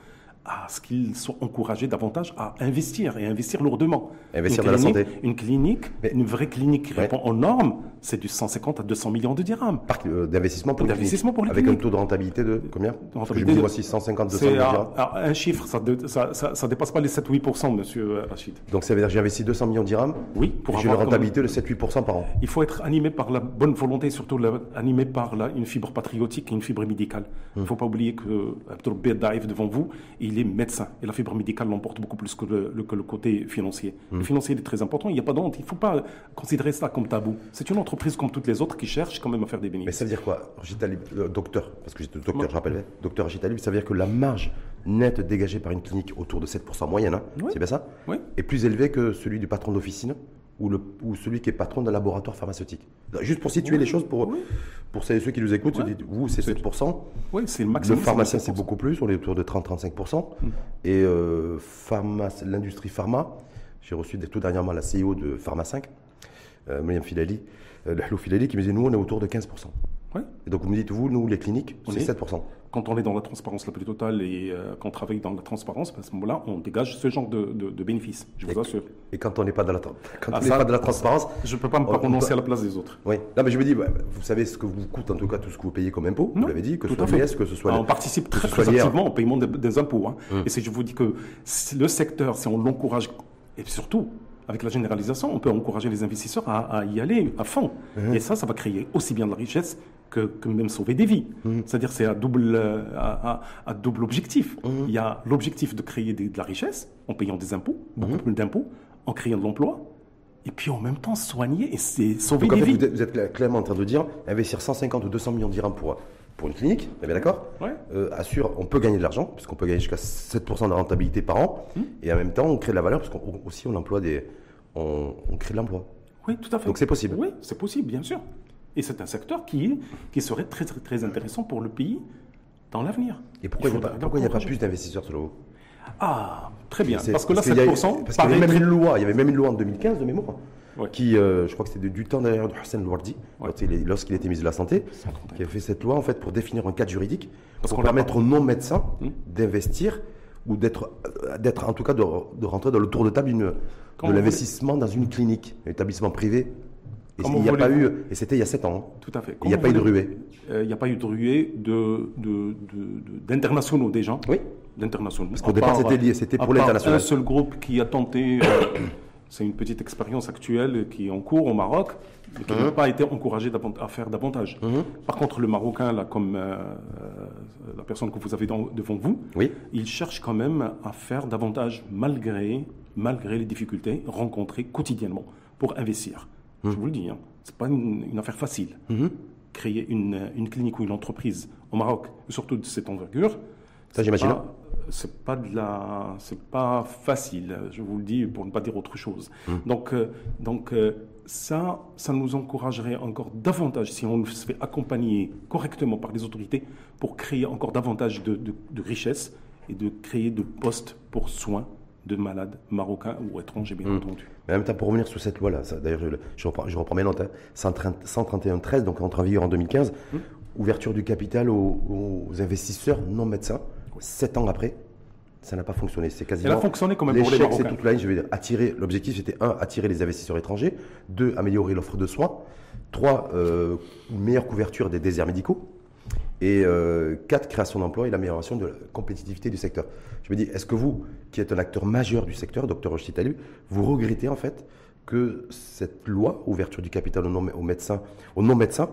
à ce qu'ils soient encouragés davantage à investir et investir lourdement. Investir Une dans la clinique- santé. Une clinique, Mais- une vraie clinique qui Ouais. répond aux normes, c'est du 150 à 200 millions de dirhams. Parc euh, d'investissement pour D'investissement pour les Avec un taux de rentabilité de combien que je Rentabilité me vois aussi 150, 200 C'est millions. à- à un chiffre, ça ne ça, ça- ça dépasse pas les 7-8%, monsieur euh, Rachid. Donc ça veut dire que j'ai investi 200 millions de dirhams Oui, et pour j'ai une avoir comme- rentabilité de 7-8% par an. Il faut être animé par la bonne volonté et surtout la- animé par la- une fibre patriotique et une fibre médicale. Il ne faut pas oublier que Abdul Daif devant vous, il est médecin. Et la fibre médicale l'emporte beaucoup plus que le, le- que le côté financier. Le financier est très important, il n'y a pas d'honte. Il ne faut pas considérer ça comme tabou. C'est une entreprise comme toutes les autres qui cherche quand même à faire des Mais bénéfices. ça veut dire quoi Rachid Talib, euh, docteur, parce que j'étais docteur, Moi- je rappelle, docteur Rachid Talib, ça veut dire que la marge nette dégagée par une clinique autour de 7% moyenne, hein, Oui. c'est bien ça Oui. Est plus élevée que celui du patron d'officine ou, le, ou celui qui est patron d'un laboratoire pharmaceutique. Juste pour situer les choses, pour, Oui. ceux qui nous écoutent, se vous c'est 7%, Oui, c'est le le maximum. pharmacien c'est c'est 7%. beaucoup plus, on est autour de 30-35%, Mm. et euh, l'industrie pharma, j'ai reçu tout dernièrement la CEO de Pharma 5, euh, Filali, euh, Lahlou Filali, qui me disait nous on est autour de 15%. Ouais. Et donc vous me dites, vous, nous, les cliniques, On c'est est- 7%. Quand on est dans la transparence la plus totale et euh, qu'on travaille dans la transparence, à ce moment-là, on dégage ce genre de, de- de bénéfices, je vous assure. Et quand on n'est pas dans la, quand Ah, on n'est ça- pas dans la transparence, Je ne peux pas me On- on prononcer à la place des autres. oui. Non, mais je me dis, vous savez ce que vous coûte en tout cas tout ce que vous payez comme impôt, vous l'avez dit, que ce soit l'IS, que ce soit Ah, on participe très, très activement au paiement des, des impôts. hein. Hum. Et si je vous dis que le secteur, si on l'encourage, et surtout avec la généralisation, on peut encourager les investisseurs à, à y aller à fond. Hum. Et ça, ça va créer aussi bien de la richesse que, que même sauver des vies. Hum. C'est-à-dire c'est à double, à, à- à double objectif. Hum. Il y a l'objectif de créer des- de la richesse en payant des impôts, beaucoup plus d'impôts, en créant de l'emploi, et puis en même temps soigner et sauver Donc en des fait, vies. vous êtes, clairement en train de dire, investir 150 ou 200 millions de dirhams pour, pour une clinique, est bien d'accord Ouais. Euh, assure, on peut gagner de l'argent, puisqu'on peut gagner jusqu'à 7% de rentabilité par an, Hum. et en même temps, on crée de la valeur, parce qu'on aussi on emploie des, on, on crée de l'emploi. Oui, tout à fait. Donc c'est possible. Oui, c'est possible, bien sûr. Et c'est un secteur qui, qui serait très, très, très intéressant pour le pays dans l'avenir. Et pourquoi il n'y a, pas- a plus d'investisseurs selon vous? Ah, très bien. Parce que là, qu'il y a- 7%, parce qu'il y avait même une loi, il y avait même une loi en 2015 de mémoire, Ouais. qui, euh, je crois que c'était du temps d'ailleurs de Hassan Louardi, Ouais. lorsqu'il était ministre de la Santé, 131. qui a fait cette loi en fait pour définir un cadre juridique, Parce pour permettre aux non-médecins Hum. d'investir ou d'être, euh, d'être en tout cas de, de rentrer dans le tour de table de l'investissement dans une clinique, un établissement privé. Et il n'y a pas eu, et c'était il y a 7 ans. hein. Tout à fait. Il n'y a Comment pas eu de ruée. Euh, Il n'y a pas eu de ruée de, de, de- de- d'internationaux déjà. Oui. D'internationaux. Parce qu'au départ, part- c'était lié, c'était pour l'international. Un seul groupe qui a tenté, euh, (coughs) c'est une petite expérience actuelle qui est en cours au Maroc, mais qui n'a pas été encouragé à faire davantage. Par contre, le Marocain, là, comme euh, euh, la personne que vous avez dans- devant vous, Oui. il cherche quand même à faire davantage malgré, malgré les difficultés rencontrées quotidiennement pour investir. Je vous le dis, hein, ce n'est pas une, une affaire facile. Créer une, une clinique ou une entreprise au Maroc, surtout de cette envergure, Ça, j'imagine. C'est pas de la, c'est pas facile. Je vous le dis pour ne pas dire autre chose. Donc, euh, donc euh, ça, ça nous encouragerait encore davantage si on se fait accompagner correctement par les autorités pour créer encore davantage de, de, de richesses et de créer de postes pour soins de malades marocains ou étrangers, bien entendu. Mais en même temps, pour revenir sur cette loi-là, d'ailleurs, je, je reprends, je reprends mes notes, hein, 131-13, donc entre en vigueur en 2015, Hum. ouverture du capital aux, aux investisseurs non médecins, sept ans après, ça n'a pas fonctionné. C'est quasiment. Elle a fonctionné quand même pour les L'échec, c'est toute la ligne. Je veux dire, attirer. L'objectif, c'était un, attirer les investisseurs étrangers. Deux, améliorer l'offre de soins. Trois, euh, une meilleure couverture des déserts médicaux. et euh, quatre, création d'emplois et l'amélioration de la compétitivité du secteur. Je me dis, est-ce que vous, qui êtes un acteur majeur du secteur, docteur Rochitalu, vous regrettez en fait que cette loi, ouverture du capital aux non-médecins, aux non-médecins,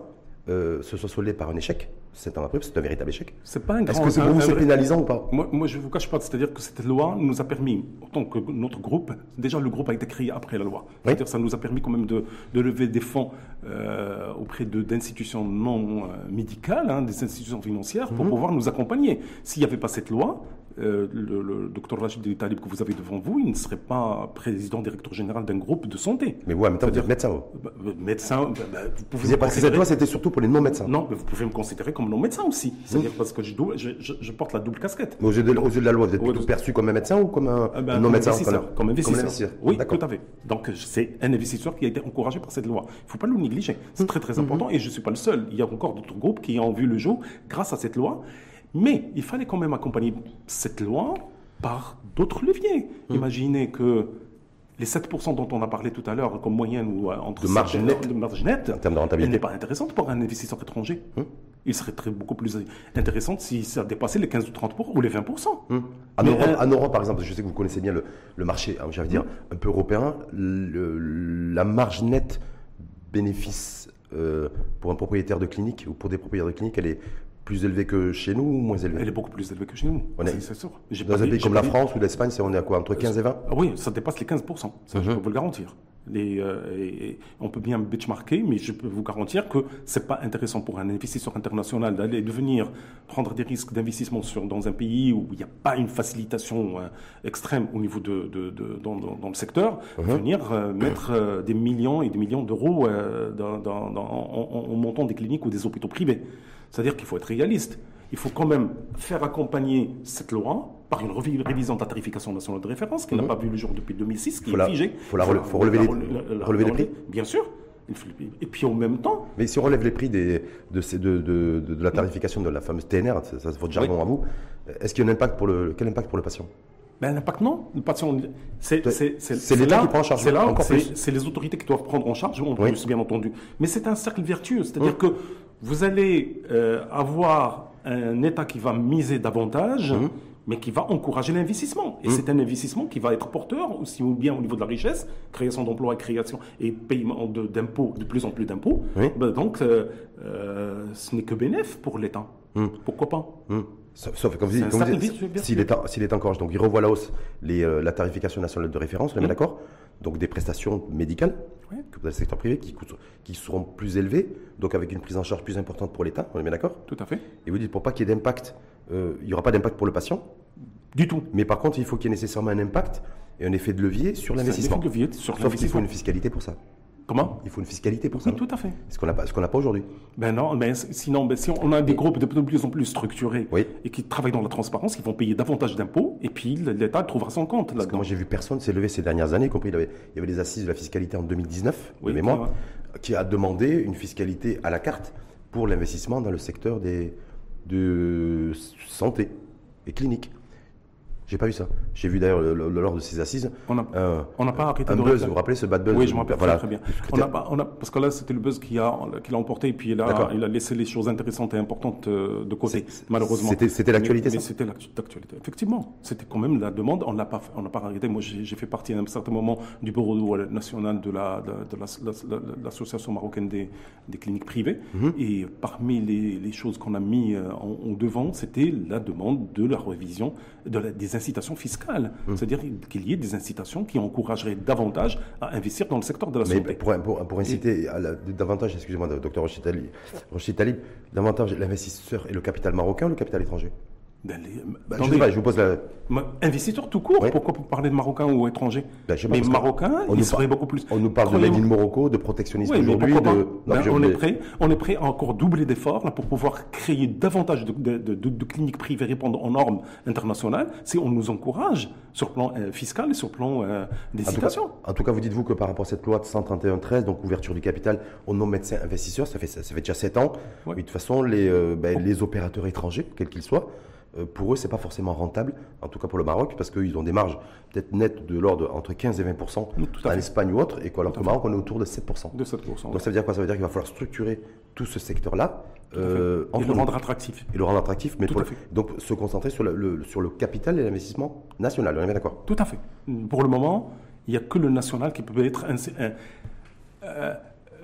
euh, se soit soldée par un échec? C'est un c'est un véritable échec. C'est pas un Est-ce que c'est pour vous c'est pénalisant ou pas? Moi, moi, je ne vous cache pas. C'est-à-dire que cette loi nous a permis, autant que notre groupe, déjà le groupe a été créé après la loi. C'est-à-dire ça nous a permis quand même de, de lever des fonds euh, auprès d'institutions non euh, médicales, hein, des institutions financières, pour mhm. pouvoir nous accompagner. S'il n'y avait pas cette loi, euh, le, docteur Rachid Talib que vous avez devant vous, il ne serait pas président, directeur général d'un groupe de santé. Mais ouais, mais vous êtes médecin. Bah, bah, médecin, bah, vous pouvez. Parce que cette loi, c'était surtout pour les non-médecins. Non, mais vous pouvez me considérer comme non-médecin aussi. C'est-à-dire parce que je, je, porte la double casquette. Mais aux yeux de, la loi, vous êtes perçu comme un médecin ou comme un, ben, non-médecin Comme investisseur. Oui, tout à fait. Donc c'est un investisseur qui a été encouragé par cette loi. Il ne faut pas le négliger. C'est très très important et je ne suis pas le seul. Il y a encore d'autres groupes qui ont vu le jour grâce à cette loi. Mais il fallait quand même accompagner cette loi par d'autres leviers. Hum. Imaginez que les 7% dont on a parlé tout à l'heure comme moyenne ou euh, entre de marge nette, de marge nette en termes de rentabilité, elle n'est pas intéressante pour un investisseur étranger. Hum. Il serait très, beaucoup plus intéressant si ça dépassait les 15 ou 30% ou les 20%. Hum. En, Europe, par exemple, je sais que vous connaissez bien le, marché, hein, j'allais dire, un peu européen, la marge nette bénéfice euh, pour un propriétaire de clinique ou pour des propriétaires de clinique, elle est plus élevée que chez nous ou moins élevée Elle est beaucoup plus élevée que chez nous. C'est sûr. Dans un pays comme la France ou l'Espagne, on est à quoi Entre 15 et 20 ah Oui, ça dépasse les 15%. Ça, je mhm. peux vous le garantir. Euh, on peut bien benchmarker, mais je peux vous garantir que ce n'est pas intéressant pour un investisseur international d'aller devenir prendre des risques d'investissement dans un pays où il n'y a pas une facilitation euh, extrême au niveau de, dans, le secteur, mhm. venir euh, mettre des millions et des millions d'euros en montant des cliniques ou des hôpitaux privés. C'est-à-dire qu'il faut être réaliste. Il faut quand même faire accompagner cette loi par une révision de la tarification nationale de référence qui n'a mhm. pas vu le jour depuis 2006, qui est figée. Il faut, relever, les, prix Bien sûr. Et puis en même temps. Mais si on relève les prix des, de, de, de, la tarification de la fameuse TNR, ça c'est votre jargon à vous, est-ce qu'il y a un impact pour le, quel impact pour le patient? Ben, l'impact, non. Le patient, c'est l'État qui prend en charge. C'est là, c'est les autorités qui doivent prendre en charge, en plus, bien entendu. Mais c'est un cercle vertueux. C'est-à-dire que vous allez euh, avoir un État qui va miser davantage, mmh. mais qui va encourager l'investissement. Et mmh. c'est un investissement qui va être porteur aussi bien au niveau de la richesse, création d'emplois, création et paiement d'impôts, de, plus en plus d'impôts. Ben, donc, euh, euh, ce n'est que bénéf pour l'État. Mmh. Pourquoi pas? Sauf, comme vous dites, s'il est, est encore, donc il revoit la hausse les, la tarification nationale de référence, on est d'accord? Donc des prestations médicales? Que dans le secteur privé qui, qui seront plus élevées, donc avec une prise en charge plus importante pour l'État, on est bien d'accord? Tout à fait. Et vous dites pour pas qu'il y ait d'impact, euh, il n'y aura pas d'impact pour le patient? Du tout. Mais par contre, il faut qu'il y ait nécessairement un impact et un effet de levier sur l'investissement. Sauf qu'il faut une fiscalité pour ça. Comment Il faut une fiscalité pour ça. Oui, tout à fait. Ce qu'on n'a pas, pas aujourd'hui. Ben non, mais sinon, ben, si on a des groupes de plus en plus structurés et qui travaillent dans la transparence, ils vont payer davantage d'impôts et puis l'État trouvera son compte là Moi, j'ai vu personne s'élever ces dernières années, y compris il y, avait, il y avait des assises de la fiscalité en 2019, oui, mémoire, qui a demandé une fiscalité à la carte pour l'investissement dans le secteur des, de santé et clinique. J'ai pas vu ça. J'ai vu d'ailleurs lors de ces assises. On n'a euh, pas arrêté un de buzz. Vous vous rappelez ce bad buzz Oui, je m'en rappelle voilà. très bien. On a pas, on a, parce que là, c'était le buzz qui a, qui l'a emporté et puis il a, il a laissé les choses intéressantes et importantes euh, de côté, malheureusement. C'était l'actualité, ça c'était l'actualité. Effectivement, c'était quand même la demande. On n'a pas, on pas arrêté. Moi, j'ai fait partie à un certain moment du bureau national de la, de, l'association marocaine des, des, cliniques privées. Mhm. Et parmi les, les choses qu'on a mis euh, en, devant, c'était la demande de la révision de la, des incitations fiscales. Hum. C'est-à-dire qu'il y ait des incitations qui encourageraient davantage à investir dans le secteur de la santé. Mais pour, pour, inciter à davantage, excusez-moi, docteur Rochit Talib, davantage l'investisseur et le capital marocain ou le capital étranger? Ben, ben, je, sais pas, je vous pose la. Investisseurs tout court, pourquoi parler de Marocains ou étrangers ben, Mais Marocains, on ils seraient beaucoup plus. On nous parle de Made in Morocco, de protectionnisme aujourd'hui. De... on, est prêt, on est prêt à encore doubler d'efforts pour pouvoir créer davantage de, de, cliniques privées répondant aux normes internationales si on nous encourage sur le plan euh, fiscal et sur le plan euh, des citations. En tout cas, vous dites-vous que par rapport à cette loi de 131-13, donc ouverture du capital aux non-médecins investisseurs, ça fait, ça, fait déjà 7 ans. Mais de toute façon, les, euh, ben, les opérateurs étrangers, quels qu'ils soient, euh, pour eux, c'est pas forcément rentable, en tout cas pour le Maroc, parce qu'ils ont des marges peut-être nettes de l'ordre entre 15 et 20% en Espagne ou autre, et alors qu'au Maroc, on est autour de 7 De 7 Donc ça veut dire quoi? Ça veut dire qu'il va falloir structurer tout ce secteur-là euh, et le rendre attractif. Et le rendre attractif, mais donc se concentrer sur le, sur le capital et l'investissement national, on est bien d'accord? Tout à fait. Pour le moment, il n'y a que le national qui peut être un, euh,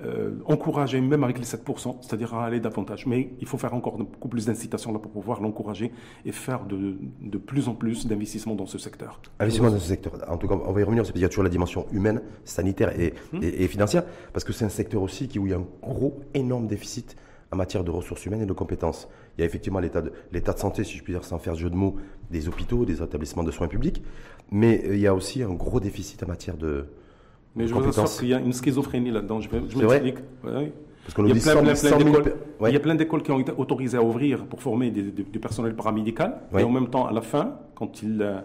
euh, encourager, même avec les 7%, c'est-à-dire à aller davantage. Mais il faut faire encore beaucoup plus d'incitation là pour pouvoir l'encourager et faire de, de, plus en plus d'investissements dans ce secteur. Investissement dans ce secteur. En tout cas, on va y revenir, c'est-à-dire toujours la dimension humaine, sanitaire hum. et, et, financière, parce que c'est un secteur aussi qui, où il y a un gros, énorme déficit en matière de ressources humaines et de compétences. Il y a effectivement l'état de, l'état de santé, si je puis dire sans faire jeu de mots, des hôpitaux, des établissements de soins publics, mais euh, il y a aussi un gros déficit en matière de, mais je vous assure qu'il y a une schizophrénie là-dedans. Je, je m'explique. Parce qu'on il, y a plein, il y a plein d'écoles qui ont été autorisées à ouvrir pour former du personnel paramédical. Et en même temps, à la fin, quand ils euh,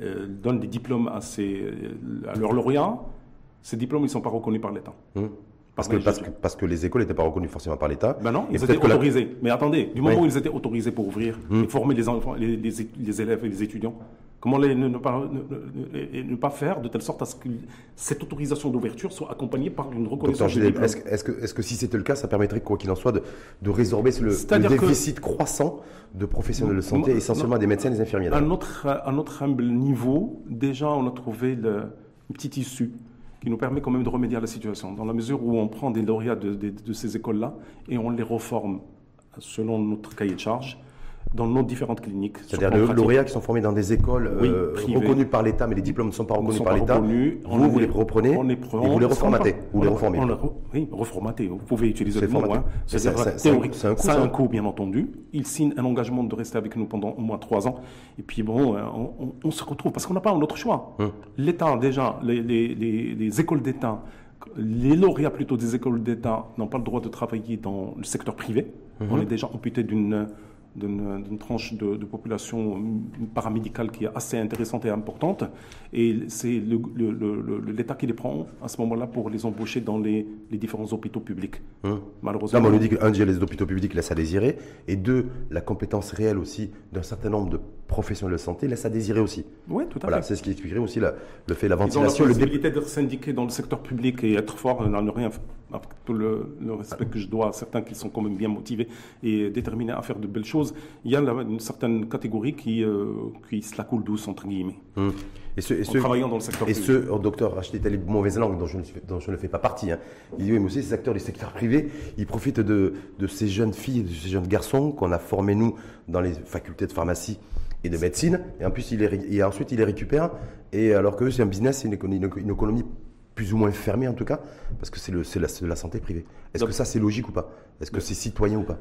euh, donnent des diplômes à, ces, euh, à leurs lauréats, ces diplômes ne sont pas reconnus par l'État. Hum. Parce que, parce, que, parce que, les écoles n'étaient pas reconnues forcément par l'État. Ben non, ils étaient autorisés. Mais attendez, du moment où ils étaient autorisés pour ouvrir hum. et former les, enfants, les, les élèves et les étudiants, Comment les, ne, pas, ne, pas, faire de telle sorte à ce que cette autorisation d'ouverture soit accompagnée par une reconnaissance Est-ce est que, est que, si c'était le cas, ça permettrait, quoi qu'il en soit, de, de résorber le, déficit croissant de professionnels de santé, essentiellement des médecins et des infirmiers à notre, à notre humble niveau, déjà, on a trouvé le, une petite issue qui nous permet quand même de remédier à la situation, dans la mesure où on prend des lauréats de, de ces écoles-là et on les reforme selon notre cahier de charge dans nos différentes cliniques. C'est-à-dire les lauréats qui sont formés dans des écoles euh, reconnues par l'État, mais les diplômes ne sont pas reconnus par l'État. Vous, vous les reprenez et vous les reformatez. Vous les reformez. oui, reformatez. Vous pouvez utiliser le mot. Hein. C'est un, coût, ça a un coût, bien entendu. Ils signent un engagement de rester avec nous pendant au moins trois ans. Et puis bon, euh, on, se retrouve parce qu'on n'a pas un autre choix. Hum. L'État, déjà, les, les, les écoles d'État, les lauréats plutôt des écoles d'État n'ont pas le droit de travailler dans le secteur privé. Hum. On est déjà amputé d'une d'une tranche de, population paramédicale qui est assez intéressante et importante. Et c'est l'État qui les prend à ce moment-là pour les embaucher dans les, différents hôpitaux publics. Hum. Malheureusement. Non, on nous dit qu'un, les hôpitaux publics laissent à désirer. Et deux, la compétence réelle aussi d'un certain nombre de professionnels de santé laisse à désirer aussi. Oui, tout à voilà, fait. C'est ce qui expliquerait aussi la, le fait, la ventilation. Ils ont la possibilité d'être syndiqués dans le secteur public et être fort dans ne rien avec tout le, respect que je dois à certains qui sont quand même bien motivés et déterminés à faire de belles choses, il y a une certaine catégorie qui, euh, qui se la coule douce, entre guillemets. Hum. Et ce, et travaillant dans le secteur et privé. Et ce, oh, docteur Rachid les mauvaises langues dont je, ne, dont je ne fais pas partie, hein. il dit oui, mais aussi ces acteurs du secteur privé, ils profitent de, de ces jeunes filles, de ces jeunes garçons qu'on a formés, nous, dans les facultés de pharmacie et de médecine, et en plus, il les, et ensuite, ils les récupèrent, et alors que c'est un business, c'est une, une, une économie plus ou moins fermé en tout cas, parce que c'est la, la, santé privée. Est-ce que ça c'est logique ou pas? Est-ce que c'est citoyen ou pas?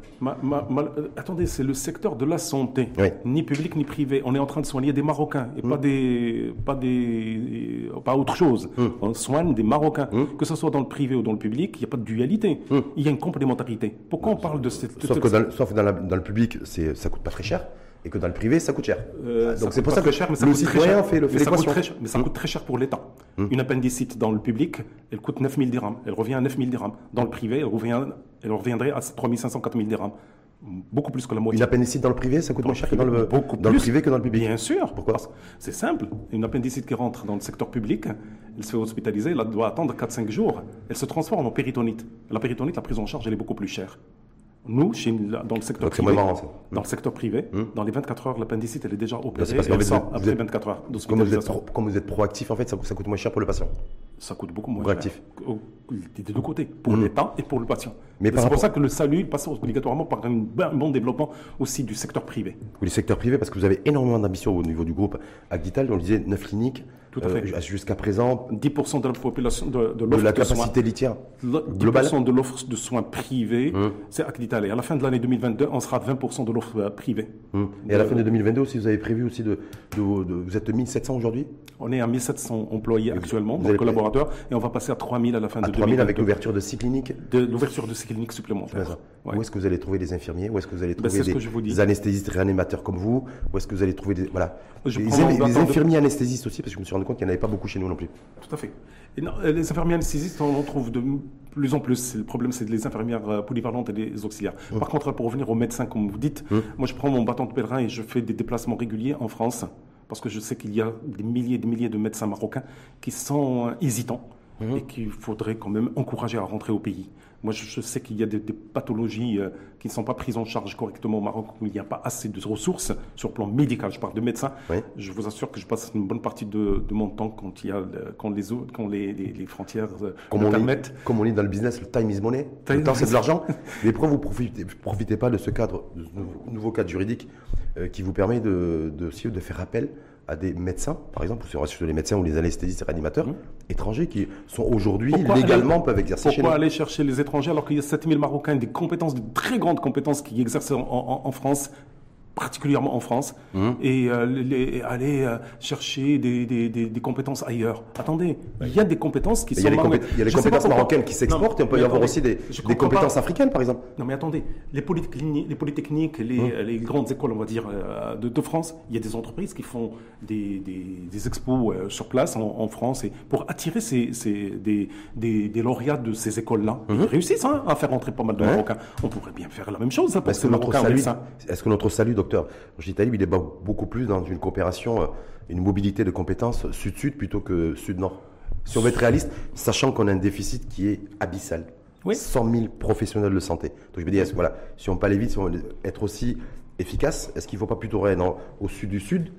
Attendez, c'est le secteur de la santé, ni public ni privé. On est en train de soigner des Marocains et pas hmm. des, pas des, pas autre chose. Hmm. On soigne des Marocains, hmm. que ce soit dans le privé ou dans le public. Il n'y a pas de dualité. Il y a une complémentarité. Pourquoi on parle de cette Sauf que dans, sauf dans, dans le public, ça coûte pas très cher et que dans le privé, ça coûte cher. Euh, Donc c'est pour ça que cher, mais ça le citoyen fait le fait mais, ça coûte très cher, mais ça coûte très cher pour l'État. Hum. Une appendicite dans le public, elle coûte 9000 dirhams. Elle revient à 9000 dirhams. Dans le privé, elle, revient, elle reviendrait à 3500, 4000 dirhams. Beaucoup plus que la moitié. Une appendicite dans le privé, ça coûte moins cher que dans le, dans le privé que dans le public Bien sûr. Pourquoi? C'est simple. Une appendicite qui rentre dans le secteur public, elle se fait hospitaliser, elle doit attendre 4-5 jours. Elle se transforme en péritonite. La péritonite, la prise en charge, elle est beaucoup plus chère. Nous, chez, dans le secteur privé, dans le secteur privé, hmm. dans les 24 heures, l'appendicite elle est déjà opérée. Parce et après 24 heures. comme, vous êtes comme vous êtes proactif, en fait, ça, ça, coûte moins cher pour le patient. Ça coûte beaucoup moins proactif. cher. Des deux côtés, pour hmm. l'État et pour le patient. Mais c'est pour ça que le salut passe obligatoirement par un bon développement aussi du secteur privé. Oui, du secteur privé, parce que vous avez énormément d'ambition au niveau du groupe Agdital. On disait 9 cliniques. Euh, jusqu'à présent, 10% de la population de, de de la capacité litière globale. 10% de l'offre de soins privés, hum. c'est Acdital. Et à la fin de l'année 2022, on sera à 20% de l'offre euh, privée. Hum. Et à la fin de 2022 aussi, vous avez prévu aussi de, de, vous êtes 1700 aujourd'hui On est à 1700 employés actuellement, donc collaborateurs, et on va passer à 3000 à la fin de 3000 avec l'ouverture de 6 cliniques de, L'ouverture de 6 cliniques supplémentaires. Où est-ce que vous allez trouver des infirmiers? Où est-ce que vous allez ben, trouver des, anesthésistes réanimateurs comme vous? Où est-ce que vous allez trouver des voilà les, infirmiers anesthésistes aussi, parce que je me suis rendu compte qu'il n'y en avait pas beaucoup chez nous non plus. Tout à fait. Et euh, les infirmiers anesthésistes, on en trouve de plus en plus. Le problème, c'est les infirmières euh, polyvalentes et les auxiliaires. Mmh. Par contre, pour revenir aux médecins, comme vous dites, mmh. moi, je prends mon bâton de pèlerin et je fais des déplacements réguliers en France, parce que je sais qu'il y a des milliers et des milliers de médecins marocains qui sont euh, hésitants et qu'il faudrait quand même encourager à rentrer au pays. Moi, je, sais qu'il y a des, pathologies euh, qui ne sont pas prises en charge correctement au Maroc, où il n'y a pas assez de ressources sur le plan médical. Je parle de médecins. Je vous assure que je passe une bonne partie de, mon temps quand, il y a, quand, les, quand les, les, frontières euh, comme on permettent. comme on dit dans le business, le time is money. le temps, c'est de l'argent. (laughs) Mais pourquoi vous ne profitez, profitez, pas de ce cadre, de ce nouveau cadre juridique euh, qui vous permet de, de, de faire appel à des médecins, par exemple, sur les médecins ou les anesthésistes et réanimateurs mmh. étrangers qui sont aujourd'hui légalement peuvent exercer chez nous. Pourquoi aller chercher les étrangers alors qu'il y a 7000 Marocains, des compétences, de très grandes compétences qui exercent en France particulièrement en France, mmh. et euh, aller euh, chercher des, des, des, compétences ailleurs. Attendez, il y a des compétences qui sont... Il y a les, compétences marocaines qui s'exportent, et on peut y avoir aussi des, compétences africaines, par exemple. Non, mais attendez, les polytechniques, les, polytechniques, les, mmh. les grandes écoles, on va dire, euh, de, de, France, il y a des entreprises qui font des, expos sur place en, France, et pour attirer ces, ces des, lauréats de ces écoles-là. Mmh. Ils réussissent hein, à faire entrer pas mal de Marocains. On pourrait bien faire la même chose. Hein, parce que notre salut, est-ce que notre salut, docteur Rachid Talib, il est beaucoup plus dans une coopération, euh, une mobilité de compétences sud-sud plutôt que sud-nord. Si on veut être réaliste, sachant qu'on a un déficit qui est abyssal. 100 000 professionnels de santé. Donc je me dis, voilà, si on peut aller vite, si on veut être aussi efficace, est-ce qu'il ne faut pas plutôt aller au sud du sud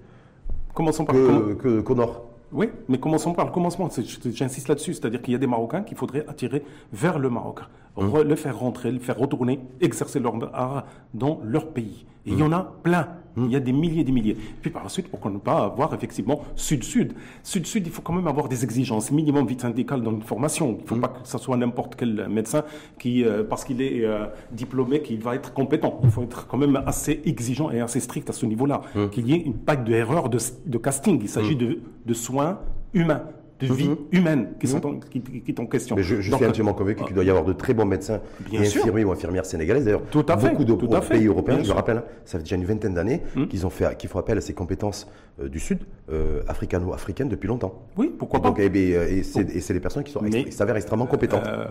Commençons par qu'au nord? Oui, mais commençons par le commencement. J'insiste là-dessus, c'est-à-dire qu'il y a des Marocains qu'il faudrait attirer vers le Maroc, hum. le faire rentrer, le faire retourner, exercer leur art dans leur pays. Et il y en a plein. Il y a des milliers et des milliers. Puis par la suite, pourquoi ne pas avoir effectivement sud-sud? Sud-sud, il faut quand même avoir des exigences, minimum vite syndicales dans une formation. Il ne faut pas que ce soit n'importe quel médecin qui, euh, parce qu'il est euh, diplômé, qu'il va être compétent. Il faut être quand même assez exigeant et assez strict à ce niveau-là. Qu'il y ait une pack d'erreurs de, de, casting. Il s'agit de, de soins humains de vie mhm. humaine qui, sont mhm. qui, qui, est en question. Mais je, je suis intimement convaincu qu'il doit y avoir de très bons médecins et infirmiers ou infirmières sénégalaises. D'ailleurs, beaucoup de pays européens, je me rappelle, ça fait déjà une vingtaine d'années mhm. qu'ils ont fait, qu'ils font appel à ces compétences euh, du Sud, euh, africano-africaines depuis longtemps. Oui, pourquoi pas. Eh et, c'est les personnes qui sont s'avèrent extrêmement compétentes. Euh,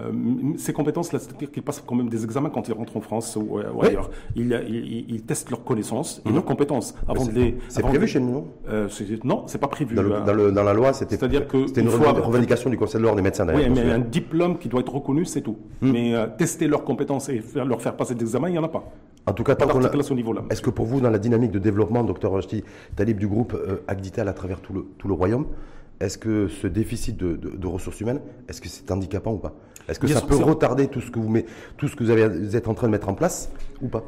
ces compétences-là, c'est-à-dire qu'ils passent quand même des examens quand ils rentrent en France ou, ailleurs. Ils, ils, testent leurs connaissances et leurs compétences avant de les. C'est prévu chez nous, non? Non, c'est pas prévu. Dans, la loi, c'était. C'est-à-dire que c'était une revendication du Conseil de l'ordre des médecins. Oui, mais un diplôme qui doit être reconnu, c'est tout. Hmm. Mais euh, tester leurs compétences et leur faire passer des examens, il n'y en a pas. En tout cas, niveau-là. Est-ce que pour vous, dans la dynamique de développement, docteur Talib du groupe euh, Agdital à travers tout le, tout le royaume, est-ce que ce déficit de, ressources humaines, est-ce que c'est handicapant ou pas? Est-ce que ça peut retarder tout ce que vous, met, tout ce que vous êtes en train de mettre en place ou pas?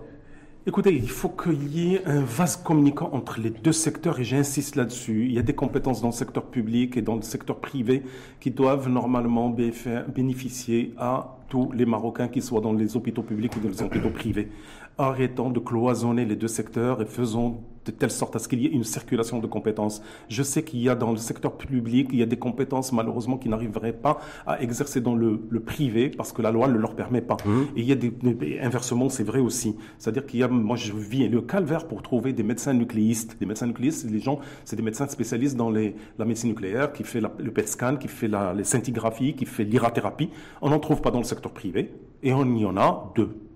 Écoutez, il faut qu'il y ait un vase communicant entre les deux secteurs et j'insiste là-dessus. Il y a des compétences dans le secteur public et dans le secteur privé qui doivent normalement bénéficier à tous les Marocains qui soient dans les hôpitaux publics ou dans les hôpitaux privés. Arrêtons de cloisonner les deux secteurs et faisons de telle sorte à ce qu'il y ait une circulation de compétences. Je sais qu'il y a dans le secteur public, il y a des compétences malheureusement qui n'arriveraient pas à exercer dans le, privé parce que la loi ne leur permet pas. Mmh. Et il y a des, inversement, c'est vrai aussi. C'est-à-dire qu'il y a, moi je vis le calvaire pour trouver des médecins nucléistes. Des médecins nucléistes, les gens, c'est des médecins spécialistes dans les, la médecine nucléaire, qui fait le PET scan, qui fait la, les scintigraphies, qui fait l'irathérapie. On n'en trouve pas dans le secteur privé et on y en a deux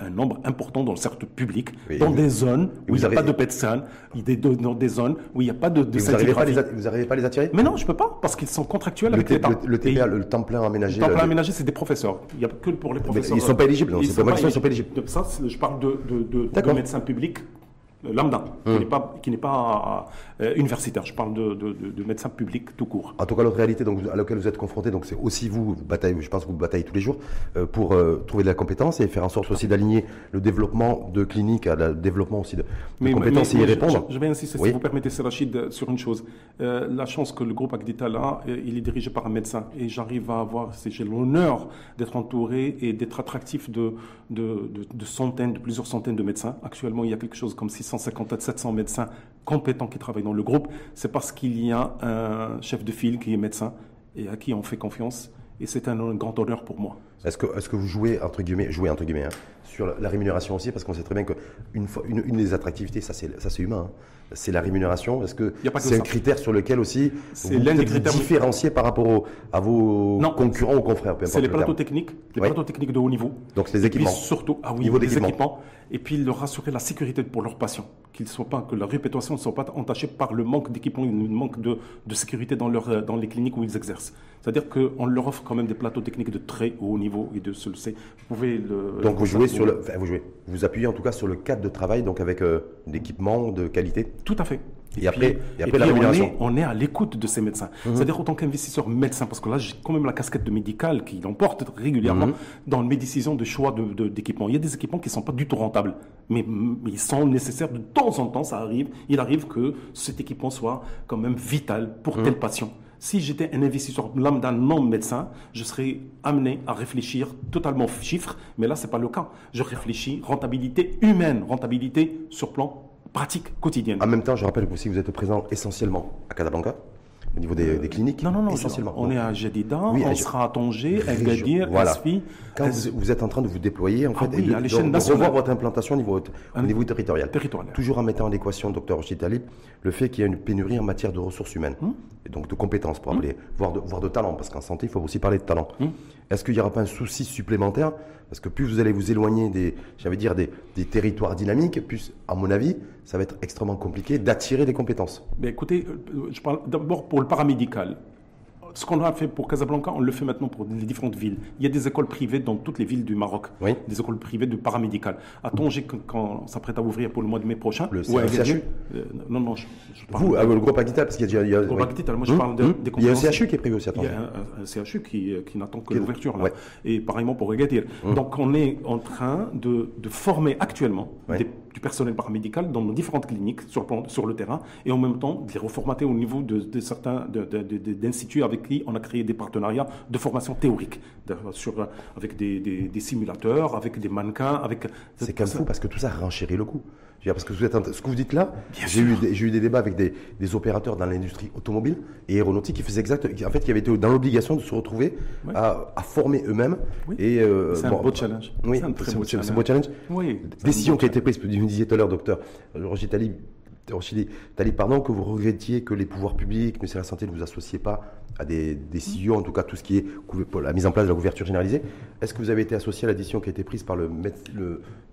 un nombre important dans le cercle public, dans des zones où il n'y a pas de médecins, dans des zones où il n'y a pas de, de vous n'arrivez pas, pas, à les attirer? Mais non, je ne peux pas, parce qu'ils sont contractuels avec l'État. Le, le, TPA, le, temps plein aménagé. Le temps plein aménagé, c'est des professeurs. Il n'y a que pour les professeurs. ils ne sont pas éligibles, non, c'est pas, ils sont pas éligibles. Ça, je parle de, de, de médecins publics euh, lambda, qui hum. n'est pas, qui n'est pas euh, universitaire. Je parle de, de, de, médecins publics tout court. En tout cas, l'autre réalité donc, à laquelle vous êtes confronté, donc c'est aussi vous, vous bataillez, je pense que vous bataillez tous les jours euh, pour trouver de la compétence et faire en sorte aussi d'aligner le développement de cliniques à le développement aussi de, compétences et y répondre. Je, vais insister, si vous permettez, Rachid, sur une chose. la chance que le groupe Agdita là, il est dirigé par un médecin et j'arrive à avoir, j'ai l'honneur d'être entouré et d'être attractif de, de, de, centaines, de plusieurs centaines de médecins. Actuellement, il y a quelque chose comme 650 à 700 médecins compétents qui travaillent dans le groupe. C'est parce qu'il y a un chef de file qui est médecin et à qui on fait confiance. Et c'est un grand honneur pour moi. Est-ce que, est que vous jouez, entre guillemets, jouez, entre guillemets, hein, sur la rémunération aussi? Parce qu'on sait très bien qu'une une, une des attractivités, ça c'est humain, hein, c'est la rémunération. Est-ce que c'est un critère sur lequel aussi vous l'un des critères différenciés par rapport à vos concurrents ou confrères C'est les plateaux techniques, les plateaux techniques de haut niveau. Donc c'est les équipements. surtout, ah oui, niveau les équipements. Et puis leur assurer la sécurité pour leurs patients, qu'ils soient pas, que leur réputation ne soit pas entachée par le manque d'équipements, le manque de, de, sécurité dans, leur, dans les cliniques où ils exercent. C'est-à-dire qu'on leur offre quand même des plateaux techniques de très haut niveau et de ce Vous pouvez le. Donc vous jouez sur le, enfin, vous jouez, vous appuyez en tout cas sur le cadre de travail, donc avec euh, d'équipements de qualité. Tout à fait. Et, après, et après la rémunération. On est, à l'écoute de ces médecins. Mhm. C'est-à-dire, autant qu'investisseur médecin, parce que là, j'ai quand même la casquette de médical qui l'emporte régulièrement mhm. dans mes décisions de choix d'équipement. De, il y a des équipements qui ne sont pas du tout rentables, mais, ils sont nécessaires de temps en temps, ça arrive. Il arrive que cet équipement soit quand même vital pour mhm. tel patient. Si j'étais un investisseur lambda non médecin, je serais amené à réfléchir totalement chiffres, mais là, ce n'est pas le cas. Je réfléchis rentabilité humaine, rentabilité sur plan pratique quotidienne. En même temps, je rappelle que vous êtes présent essentiellement à Casablanca au niveau des, cliniques Non, non, non. Essentiellement. On est à Jadida, on sera à Tanger, à Gadir, voilà. Asfi. Quand vous, êtes en train de vous déployer, en ah fait, et de, de, revoir votre implantation au niveau, au niveau territorial. territorial. Toujours en mettant en équation, docteur Talib, le fait qu'il y a une pénurie en matière de ressources humaines, hum? et donc de compétences, pour hum? appeler, voire, de, voire de talent, parce qu'en santé, il faut aussi parler de talent. Hum? Est-ce qu'il n'y aura pas un souci supplémentaire? Parce que plus vous allez vous éloigner des, j'allais dire, des, des, territoires dynamiques, plus, à mon avis, ça va être extrêmement compliqué d'attirer des compétences. Mais écoutez, euh, je parle d'abord pour le paramédical ce qu'on a fait pour Casablanca, on le fait maintenant pour les différentes villes. Il y a des écoles privées dans toutes les villes du Maroc. Des écoles privées de paramédical. À Tanger, quand on s'apprête à ouvrir pour le mois de mai prochain. Le CHU euh, Non, non, je, parle Vous, ah, le groupe Aguita, parce qu'il y a déjà. Le groupe Aguita, moi je hum, parle hum. des Il y a un CHU qui est prévu aussi à Tanger. Il y a un, CHU qui, euh, qui n'attend que l'ouverture. là. Et pareillement pour Agadir. Hum. Donc on est en train de, de former actuellement des du personnel paramédical dans nos différentes cliniques sur, sur le terrain et en même temps de les reformater au niveau de, certains d'instituts avec qui on a créé des partenariats de formation théorique sur, avec des, simulateurs, avec des mannequins. avec. C'est quand même fou parce que tout ça renchérit le coût. Parce que ce que vous dites là, j'ai eu, eu, des débats avec des, opérateurs dans l'industrie automobile et aéronautique qui faisaient exact, en fait, qui avaient été dans l'obligation de se retrouver à, former eux-mêmes. Et euh, c'est un beau challenge. Oui, c'est un très beau, challenge. Oui, Décision qui a été prise, vous disiez tout à l'heure, docteur Roger Talib, Talib, pardon, que vous regrettiez que les pouvoirs publics, ministère de la Santé ne vous associez pas à des décisions, en tout cas tout ce qui est la mise en place de la couverture généralisée. Est-ce que vous avez été associé à la décision qui a été prise par le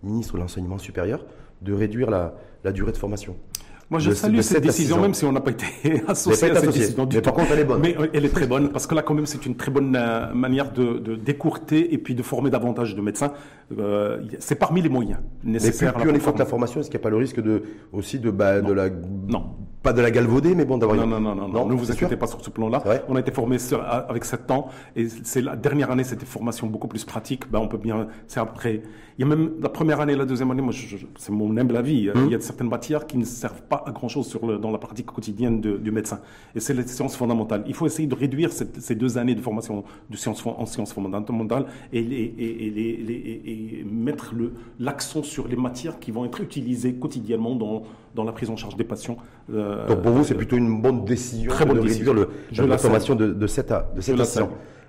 ministre de l'Enseignement supérieur de réduire la durée de formation? Moi, je salue cette décision, même si on n'a pas été associé à cette décision du mais Par contre, elle est bonne. Mais euh, elle est très bonne, parce que là, quand même, c'est une très bonne euh, manière de, de, décourter et puis de former davantage de médecins. Euh, c'est parmi les moyens nécessaires. Mais plus, plus on de la formation, est-ce qu'il n'y a pas le risque de, aussi de, bah, de la... Non. Pas de la galvauder, mais bon, d'avoir... Non, non, non, non, non, ne vous inquiétez pas sur ce plan-là. On a été formé avec 7 ans, et c'est la dernière année, c'était formation beaucoup plus pratique. Ben, on peut bien... C'est après... Il y a même la première année la deuxième année, moi, c'est mon humble avis. Hum. Il y a certaines matières qui ne servent pas à grand-chose sur le, dans la pratique quotidienne du médecin. Et c'est les sciences fondamentales. Il faut essayer de réduire ces deux années de formation de sciences, en sciences fondamentales et, et, et mettre l'accent sur les matières qui vont être utilisées quotidiennement dans, dans la prise en charge des patients. Euh, Donc pour vous, c'est plutôt une bonne décision très bonne de réduire le, la, formation de, de cette, de cette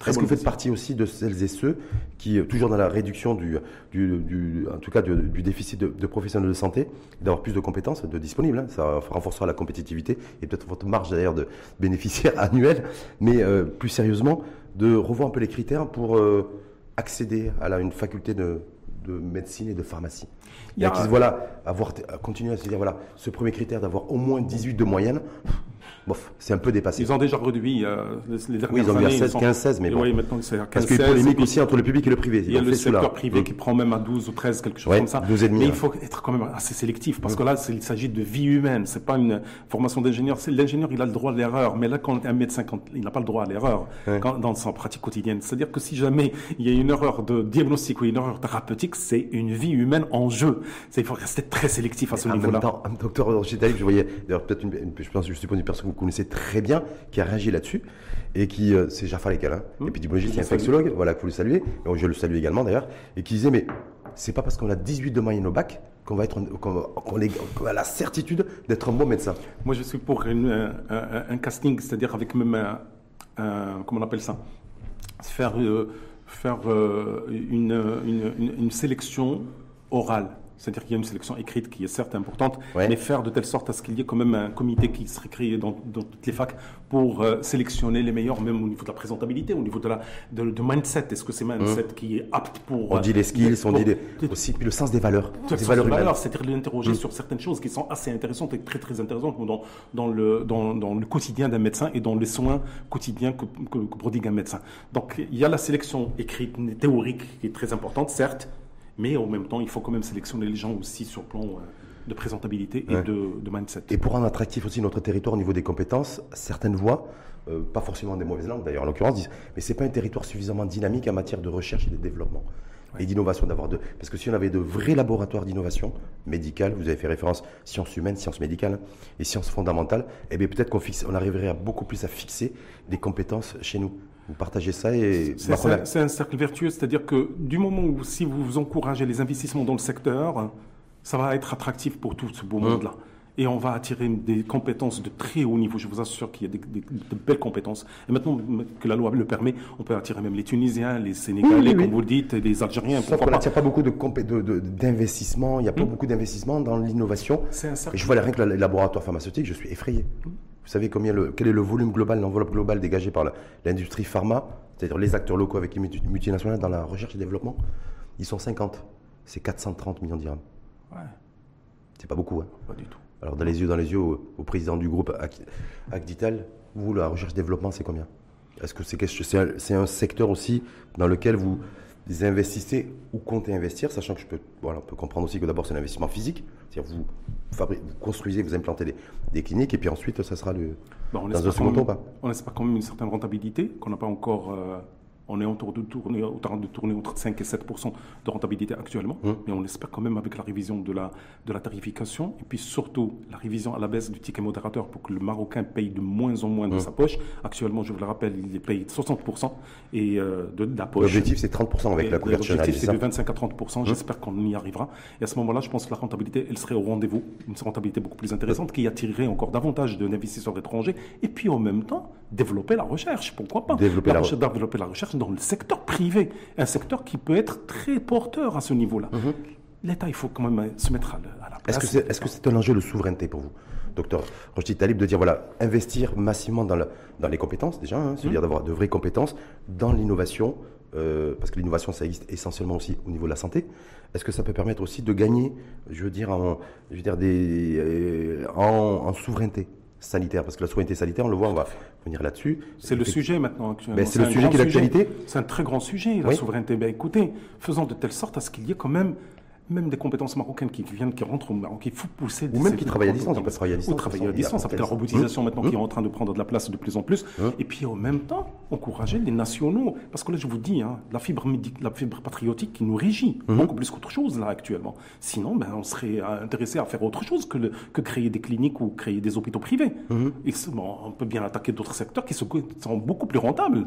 est-ce que vous faites partie aussi de celles et ceux qui, euh, toujours dans la réduction du, du, en tout cas du, déficit de, professionnels de santé, d'avoir plus de compétences de disponibles hein, Ça renforcera la compétitivité et peut-être votre marge d'ailleurs de (laughs) bénéficiaires annuels, mais euh, plus sérieusement, de revoir un peu les critères pour euh, accéder à la, une faculté de, médecine et de pharmacie. Il y a qui, voilà, avoir, continuer à se dire, voilà, ce premier critère d'avoir au moins 18 de moyenne, bof, c'est un peu dépassé. Ils ont déjà réduit euh, les dernières Oui, ils ont mis à 16, 15, 16, mais bon. Oui, maintenant c'est 15, Parce qu'il y a une polémique aussi entre le public et le privé. Il y a le secteur privé qui prend même à 12 ou 13, quelque chose comme ça. 12 et demi, mais il faut être quand même assez sélectif, parce que là, il s'agit de vie humaine. C'est pas une formation d'ingénieur. L'ingénieur, il a le droit à l'erreur, mais là, quand un médecin, quand, il n'a pas le droit à l'erreur dans sa pratique quotidienne. C'est-à-dire que si jamais il y a une erreur de diagnostic ou une erreur thérapeutique, c'est une vie humaine en jeu. Il faut rester très sélectif à ce niveau-là. (laughs) Docteur Roger je voyais, d'ailleurs, peut-être je pense, je suppose une personne connaissez très bien qui a réagi là-dessus et qui, euh, c'est Jaffa Lekal, mmh. épidémiologiste et infectiologue, voilà, que vous le saluez, je le salue également d'ailleurs, et qui disait, mais c'est pas parce qu'on a 18 de moyenne au bac qu'on va être, qu'on, a la certitude d'être un bon médecin. Moi, je suis pour un, casting, c'est-à-dire avec même un, comment on appelle ça, faire euh, faire euh, une, une sélection orale c'est-à-dire qu'il y a une sélection écrite qui est certes importante, mais faire de telle sorte à ce qu'il y ait quand même un comité qui serait créé dans, toutes les facs pour euh, sélectionner les meilleurs, même au niveau de la présentabilité, au niveau de la de, mindset. Est-ce que c'est mindset mmh. qui est apte pour On dit les skills, on dit aussi puis le sens des valeurs, des valeurs, c'est-à-dire l'interroger mmh. sur certaines choses qui sont assez intéressantes et très très intéressantes dans dans le dans, dans le quotidien d'un médecin et dans les soins quotidiens que, que, que prodigue un médecin. Donc il y a la sélection écrite théorique qui est très importante, certes mais en même temps, il faut quand même sélectionner les gens aussi sur le plan euh, de présentabilité et de, mindset. Et pour rendre attractif aussi notre territoire au niveau des compétences, certaines voix, euh, pas forcément des mauvaises langues d'ailleurs en l'occurrence, disent mais c'est pas un territoire suffisamment dynamique en matière de recherche et de développement. Et d'innovation d'avoir de. Parce que si on avait de vrais laboratoires d'innovation médicale, vous avez fait référence sciences humaines, sciences médicales et sciences fondamentales, eh bien peut-être qu'on on arriverait à beaucoup plus à fixer des compétences chez nous. Vous partagez ça et c'est un, cercle vertueux, c'est-à-dire que du moment où si vous encouragez les investissements dans le secteur, ça va être attractif pour tout ce beau mmh. monde-là. Et on va attirer des compétences de très haut niveau. Je vous assure qu'il y a des, de belles compétences. Et maintenant que la loi le permet, on peut attirer même les Tunisiens, les Sénégalais, comme vous le dites, les Algériens. Sauf qu'on n'attire pas beaucoup d'investissement. De, il n'y a pas mmh. beaucoup d'investissement dans l'innovation. Et je vois rien que le laboratoire pharmaceutique, je suis effrayé. Vous savez combien le, quel est le volume global, l'enveloppe globale dégagée par l'industrie pharma, c'est-à-dire les acteurs locaux avec les multinationales dans la recherche et développement? Ils sont 50. C'est 430 millions de dirhams. Ouais. C'est pas beaucoup. Hein. Pas du tout. Alors, dans les yeux, dans les yeux au, président du groupe Agdital, vous, la recherche et développement, c'est combien? Est-ce que c'est un, un secteur aussi dans lequel vous investissez ou comptez investir, sachant que je peux, voilà, on peut comprendre aussi que d'abord c'est un investissement physique, c'est-à-dire vous, vous, construisez, vous implantez des, cliniques, et puis ensuite ça sera le, bon, dans un second temps pas. On espère quand même une certaine rentabilité qu'on n'a pas encore euh, on est autour de tourner, de tourner entre 5 et 7 de rentabilité actuellement, mmh. mais on espère quand même avec la révision de la, de la tarification et puis surtout la révision à la baisse du ticket modérateur pour que le Marocain paye de moins en moins de mmh. sa poche. Actuellement, je vous le rappelle, il paye 60 et, euh, de, la poche. L'objectif, c'est 30 avec la couverture L'objectif, c'est de 25 à 30 mmh. J'espère qu'on y arrivera. Et à ce moment-là, je pense que la rentabilité, elle serait au rendez-vous, une rentabilité beaucoup plus intéressante qui attirerait encore davantage d'investisseurs étrangers et puis en même temps développer la recherche. Pourquoi pas développer la, recherche, développer la recherche dans le secteur privé, un secteur qui peut être très porteur à ce niveau-là. Mhm. L'État, il faut quand même se mettre à, la place. Est-ce que c'est un enjeu de souveraineté pour vous, docteur Rochdi Talib, de dire, voilà, investir massivement dans, dans les compétences déjà, hein, c'est-à-dire mhm. d'avoir de vraies compétences dans l'innovation, euh, parce que l'innovation, ça existe essentiellement aussi au niveau de la santé. Est-ce que ça peut permettre aussi de gagner, je veux dire, en, je veux dire des, euh, en souveraineté? Sanitaire, parce que la souveraineté sanitaire, on le voit, on va venir là-dessus. C'est le sujet maintenant actuellement. Ben, c'est le sujet qui est l'actualité. C'est un très grand sujet, la souveraineté. Ben, écoutez, faisons de telle sorte à ce qu'il y ait quand même même des compétences marocaines qui viennent, qui rentrent au Maroc, il faut pousser. Ou même qui travaillent à distance, on peut travailler à distance. Ou travailler à distance, avec la robotisation maintenant qui est en train de prendre de la place de plus en plus. Et puis en même temps, encourager les nationaux. Parce que là, je vous dis, hein, la, fibre la fibre patriotique qui nous régit, beaucoup plus qu'autre chose là actuellement. Sinon, ben, on serait intéressé à faire autre chose que, que créer des cliniques ou créer des hôpitaux privés. Et on peut bien attaquer d'autres secteurs qui sont beaucoup plus rentables.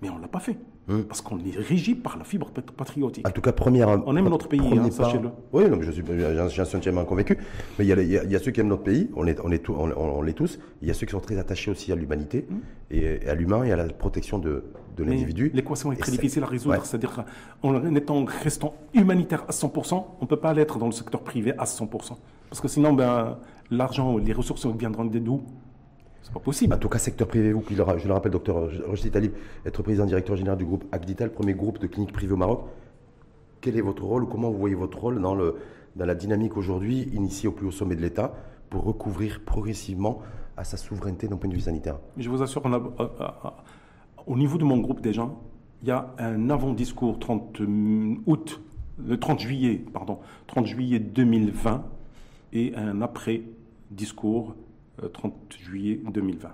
Mais on ne l'a pas fait. Hein? Parce qu'on est régi par la fibre patriotique. En tout cas, première. On aime notre pays, hein, sachez-le. Oui, je suis, j'en suis entièrement convaincu. Mais il y, a, ceux qui aiment notre pays, on est, on est, on, l'est tous. Il y a ceux qui sont très attachés aussi à l'humanité, hum. et, à l'humain et à la protection de, de l'individu. L'équation est très difficile à résoudre. C'est-à-dire en étant, restant humanitaire à 100%, on ne peut pas l'être dans le secteur privé à 100%. Parce que sinon, ben, l'argent, les ressources viendront d'où? C'est pas possible. En tout cas, secteur privé, vous, je le rappelle, docteur Roger Talib, être président directeur général du groupe Agdital, premier groupe de cliniques privées au Maroc. Quel est votre rôle ou comment vous voyez votre rôle dans, le, dans la dynamique aujourd'hui, initiée au plus haut sommet de l'État, pour recouvrir progressivement à sa souveraineté d'un point de vue sanitaire? Je vous assure, euh, euh, au niveau de mon groupe déjà, il y a un avant-discours 30 août, le 30 juillet, pardon, 30 juillet 2020 et un après-discours 30 euh, juillet 2020.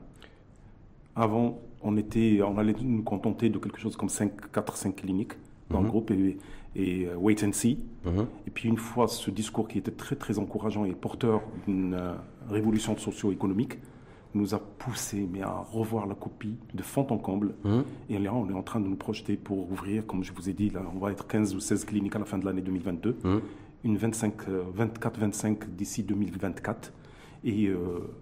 Avant, on, était, on allait nous contenter de quelque chose comme 4-5 cliniques dans le mhm. groupe et, euh, wait and see. Mhm. Et puis une fois ce discours qui était très très encourageant et porteur d'une euh, révolution socio-économique, nous a poussé mais à revoir la copie de fond en comble. Mhm. Et là, on est en train de nous projeter pour ouvrir, comme je vous ai dit, là, on va être 15 ou 16 cliniques à la fin de l'année 2022, une 24-25 d'ici 2024 et euh,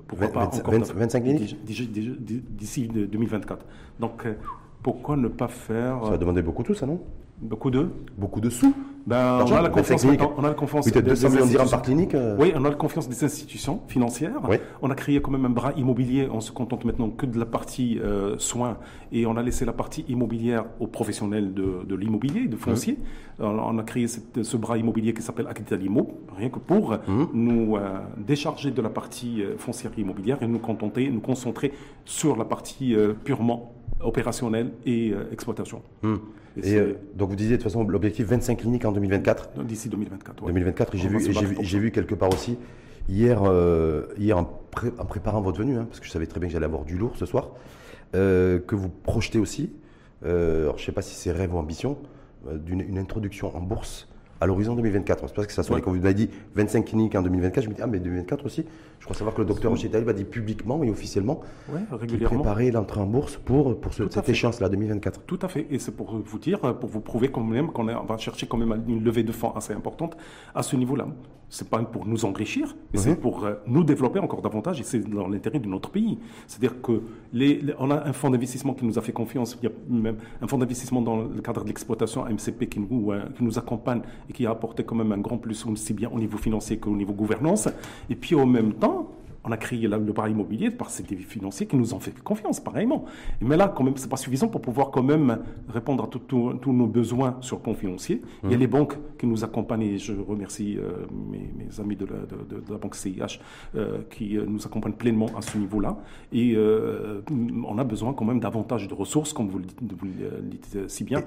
pourquoi pas encore 25 cliniques d'ici 2024. Donc, euh, pourquoi ne pas faire. Ça va demander beaucoup tout, ça, non? Beaucoup de Beaucoup de sous ben, on, a la confiance on a la confiance Peut-être 200 millions de par clinique euh. Oui, on a la confiance des institutions financières. On a créé quand même un bras immobilier. On se contente maintenant que de la partie euh, soins et on a laissé la partie immobilière aux professionnels de, de l'immobilier, de foncier. On a créé ce bras immobilier qui s'appelle Aquital Immo, rien que pour mmh. nous euh, décharger de la partie foncière immobilière et nous contenter, nous concentrer sur la partie purement opérationnelle et exploitation. Mmh. Et, euh, donc vous disiez de toute façon l'objectif 25 cliniques en 2024 D'ici 2024. 2024, j'ai vu, j'ai vu, quelque part aussi hier, euh, hier en, préparant votre venue, hein, parce que je savais très bien que j'allais avoir du lourd ce soir, euh, que vous projetez aussi, alors je ne sais pas si c'est rêve ou ambition, d'une introduction en bourse à l'horizon 2024. C'est parce que ça soit, quand vous dit 25 cliniques en 2024, je me dis, ah, mais 2024 aussi. Je crois savoir que le docteur Rocher va dire publiquement et officiellement ouais, régulièrement. l'entrée en bourse pour, pour ce, cette échéance-là, 2024. Tout à fait. Et c'est pour vous dire, pour vous prouver quand même qu'on va chercher quand même une levée de fonds assez importante à ce niveau-là. C'est pas pour nous enrichir, mais c'est pour euh, nous développer encore davantage et c'est dans l'intérêt de notre pays. C'est-à-dire que les, on a un fonds d'investissement qui nous a fait confiance. Il y a même un fonds d'investissement dans le cadre de l'exploitation, MCP, qui nous, euh, qui nous accompagne et qui a apporté quand même un grand plus, aussi bien au niveau financier qu'au niveau gouvernance. Et puis en même temps, on a créé le bar immobilier par ces financiers qui nous ont fait confiance, pareillement. Mais là, quand même, c'est pas suffisant pour pouvoir quand même répondre à tous nos besoins sur le plan financier. Il y a mmh. les banques qui nous accompagnent, et je remercie euh, mes, amis de la, banque CIH euh, qui euh, nous accompagnent pleinement à ce niveau-là. Et on a besoin quand même davantage de ressources, comme vous le dites, si bien,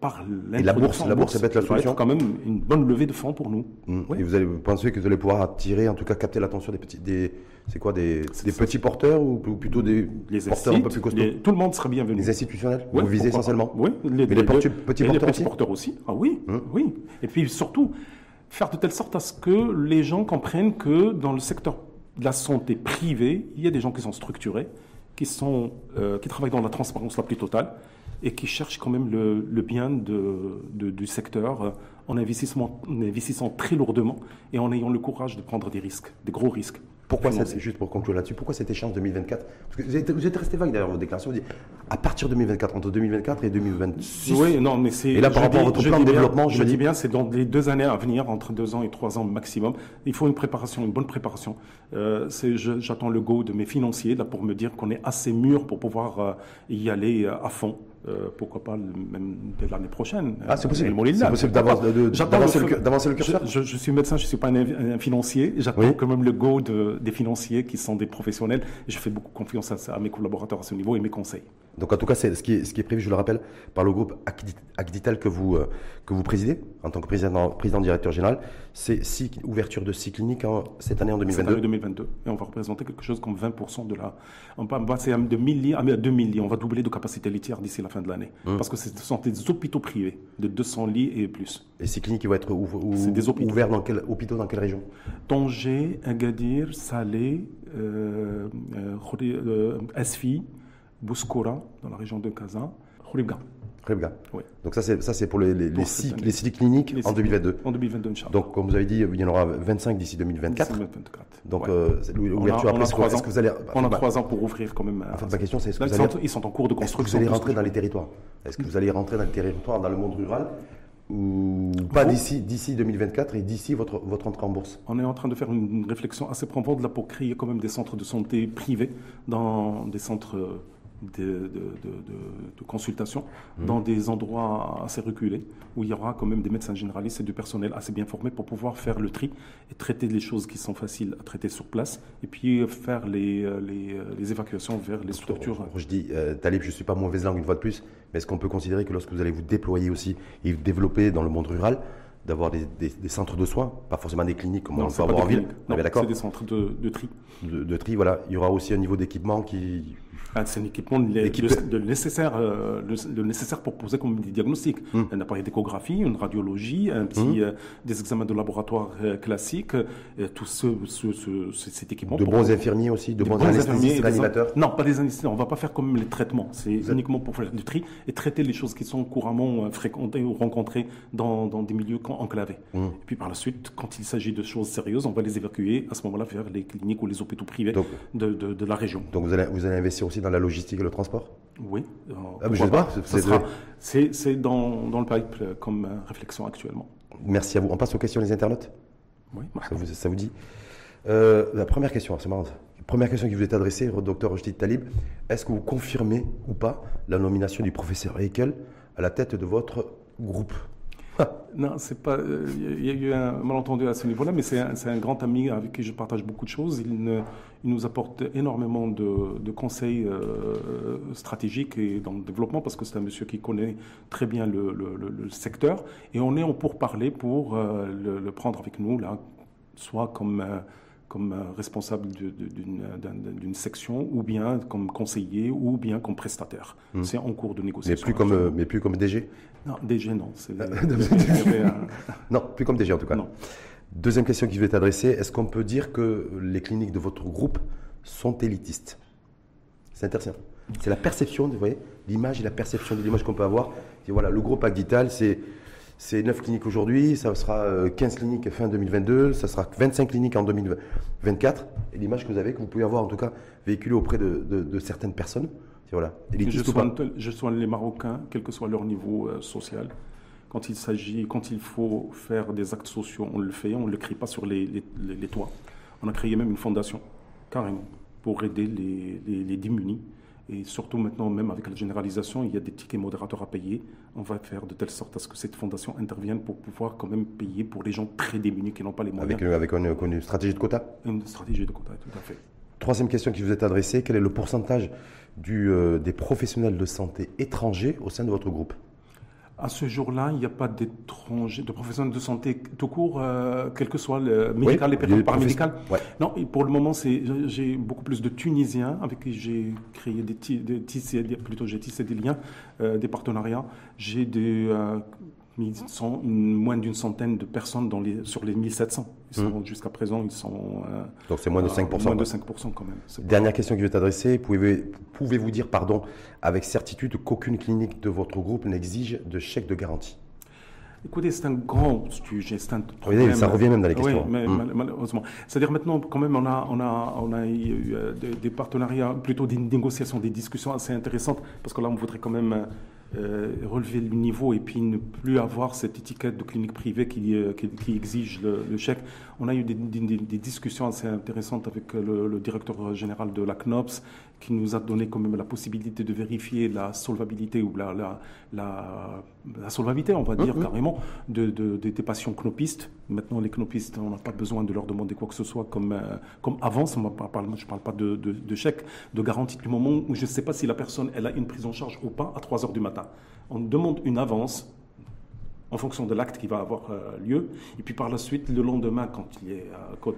par Et la bourse, la bourse, ça peut être la solution. quand même une bonne levée de fonds pour nous. Mmh. Et vous allez penser que vous allez pouvoir attirer, en tout cas capter l'attention des petits, des c'est quoi des, des petits porteurs ou, plutôt des les porteurs un peu plus costauds Tout le monde serait bienvenu. Les institutionnels Vous visez essentiellement Oui, les, Mais les, petits, porteurs, aussi porteurs aussi Ah oui, hum. oui. Et puis surtout, faire de telle sorte à ce que les gens comprennent que dans le secteur de la santé privée, il y a des gens qui sont structurés, qui, sont, euh, qui travaillent dans la transparence la plus totale et qui cherchent quand même le, le bien de, de, du secteur euh, en, investissement, en investissant très lourdement et en ayant le courage de prendre des risques, des gros risques. Pourquoi c'est juste pour conclure là-dessus, pourquoi cette échéance 2024 Parce que vous êtes, resté vague derrière vos déclarations, vous dites à partir de 2024, entre 2024 et 2026. Oui, non, mais c'est. Et là, par rapport à votre plan de développement, je, dis bien, c'est dans les deux années à venir, entre deux ans et trois ans maximum. Il faut une préparation, une bonne préparation. Euh, J'attends le go de mes financiers là pour me dire qu'on est assez mûr pour pouvoir euh, y aller euh, à fond. Euh, pourquoi pas même dès l'année prochaine. Ah, c'est possible. C'est possible d'avancer le, curseur. Je, je, suis médecin, je ne suis pas un, financier. J'attends quand même le go de, des financiers qui sont des professionnels. Je fais beaucoup confiance à, à, mes collaborateurs à ce niveau et mes conseils. Donc en tout cas, c'est ce qui, est, ce qui est prévu, je le rappelle, par le groupe Acdital que vous, euh, que vous présidez en tant que président, président directeur général. C'est six ouvertures de six cliniques cette année en 2022. Cette année 2022. Et on va représenter quelque chose comme 20% de la. On va passer de 1000 à 2 millions. On va doubler de capacité litière d'ici la fin de l'année. Hum. Parce que ce sont des hôpitaux privés de 200 lits et plus. Et ces cliniques qui vont être ouvertes dans quel hôpitaux dans quelle région? Tanger, Agadir, Salé, euh, euh, euh Asfi, Bouskoura, dans la région de Kazan, Khouribga. Oui. Donc ça c'est ça c'est pour les, les, les, six, les six cliniques en 2022. En 2022, Donc comme vous avez dit, il y en aura 25 d'ici 2024. 2024. Donc ouais. euh, l'ouverture après, est-ce que vous allez On a trois ans pour ouvrir quand même. En fait, ma question c'est est-ce que vous allez, ils sont en cours de construction. Est-ce que vous allez rentrer dans les territoires? Est-ce que vous allez rentrer dans les territoires, dans le monde rural ou pas d'ici d'ici 2024 et d'ici votre votre entrée en bourse? On est en train de faire une réflexion assez profonde là pour créer quand même des centres de santé privés dans des centres de, de, mmh. dans des endroits assez reculés où il y aura quand même des médecins généralistes et du personnel assez bien formés pour pouvoir faire le tri et traiter les choses qui sont faciles à traiter sur place et puis faire les, les, les évacuations vers les structures. Je dis, euh, Talib, je ne suis pas mauvaise langue une fois de plus, mais est-ce qu'on peut considérer que lorsque vous allez vous déployer aussi et vous développer dans le monde rural, d'avoir des, des, centres de soins, pas forcément des cliniques comme on peut avoir en ville? Non, c'est des centres de, de tri. De, de, tri, voilà. Il y aura aussi un niveau d'équipement qui, ah, c'est un équipement de, nécessaire, euh, le, nécessaire pour poser comme des diagnostics. Hum. Un appareil d'échographie, une radiologie, un petit, hum. euh, des examens de laboratoire euh, classiques, tout ce, cet équipement. De bons infirmiers aussi, de, bons, anesthésistes, animateurs Non, pas des anesthésistes, on ne va pas faire comme les traitements. C'est uniquement pour faire du tri et traiter les choses qui sont couramment fréquentées ou rencontrées dans, dans des milieux enclavés. Hum. Et puis par la suite, quand il s'agit de choses sérieuses, on va les évacuer à ce moment-là vers les cliniques ou les hôpitaux privés de, de, de, la région. Donc vous allez, vous allez investir aussi dans la logistique et le transport Oui. Ah, je sais pas, c'est dans, dans, le pipe comme réflexion actuellement. Merci à vous. On passe aux questions des internautes Oui. Ça vous, ça vous dit La première question, c'est marrant. Première question qui vous est adressée, docteur Rojdi Talib. Est-ce que vous confirmez ou pas la nomination du professeur Heikel à la tête de votre groupe? Non, c'est pas. Il y a eu un malentendu à ce niveau-là, mais c'est un, grand ami avec qui je partage beaucoup de choses. Il, nous apporte énormément de, conseils euh, stratégiques et dans le développement parce que c'est un monsieur qui connaît très bien le, secteur. Et on est en pourparler pour euh, le, prendre avec nous, là, soit comme. Euh, comme responsable d'une section, ou bien comme conseiller, ou bien comme prestataire. Hmm. C'est en cours de négociation. Mais plus, comme, mais plus comme DG non, DG, non. (laughs) non, plus comme DG en tout cas. Deuxième question qui vous est adressée, est-ce qu'on peut dire que les cliniques de votre groupe sont élitistes? C'est intéressant. C'est la perception, vous voyez, l'image et la perception de l'image qu'on peut avoir. Et voilà, le groupe Agdital, c'est c'est 9 cliniques aujourd'hui, ça sera 15 euh, cliniques fin 2022, ça sera 25 cliniques en 2024. Et l'image que vous avez, que vous pouvez avoir en tout cas véhiculée auprès de certaines personnes, voilà. Je soigne, je soigne, les Marocains, quel que soit leur niveau euh, social. Quand il s'agit, quand il faut faire des actes sociaux, on le fait, on ne le crie pas sur les, les, toits. On a créé même une fondation, carrément, pour aider les, les, démunis. Et surtout maintenant, même avec la généralisation, il y a des tickets modérateurs à payer. On va faire de telle sorte à ce que cette fondation intervienne pour pouvoir quand même payer pour les gens très démunis qui n'ont pas les moyens. Avec, avec une, une, stratégie de quota Une stratégie de quota, tout à fait. Troisième question qui vous est adressée, quel est le pourcentage du, euh, des professionnels de santé étrangers au sein de votre groupe à ce jour-là, il n'y a pas d'étrangers, de professionnels de santé tout court, euh, quel que soit le médical, les les paramédicales. Non, pour le moment, j'ai beaucoup plus de Tunisiens avec qui j'ai créé des, des, plutôt j'ai tissé des liens, euh, des partenariats. J'ai des ils sont moins d'une centaine de personnes dans les, sur les 1700. Mmh. Jusqu'à présent, ils sont. Euh, Donc c'est moins de 5%. moins de 5% quand même. Dernière question qui veut t'adresser. Pouvez-vous dire pardon, avec certitude qu'aucune clinique de votre groupe n'exige de chèque de garantie? Écoutez, c'est un grand sujet, c'est un problème. Oui, ça revient même dans les questions. Oui, mais mmh. malheureusement. C'est-à-dire maintenant, quand même, on a, on a, on a eu euh, des, des partenariats, plutôt des négociations, des discussions assez intéressantes, parce que là, on voudrait quand même euh, relever le niveau et puis ne plus avoir cette étiquette de clinique privée qui, euh, qui, exige le, chèque. On a eu des, discussions assez intéressantes avec le, directeur général de la CNOPS qui nous a donné quand même la possibilité de vérifier la solvabilité ou la, la, la, solvabilité, on va dire mm-hmm. carrément, de, des patients knopistes. Maintenant, les knopistes, on n'a pas besoin de leur demander quoi que ce soit comme, euh, comme avant. je ne parle pas de, de, chèque, de garantie du moment où je ne sais pas si la personne elle a une prise en charge ou pas à 3 heures du matin. On demande une avance en fonction de l'acte qui va avoir euh, lieu. Et puis par la suite, le lendemain, quand euh,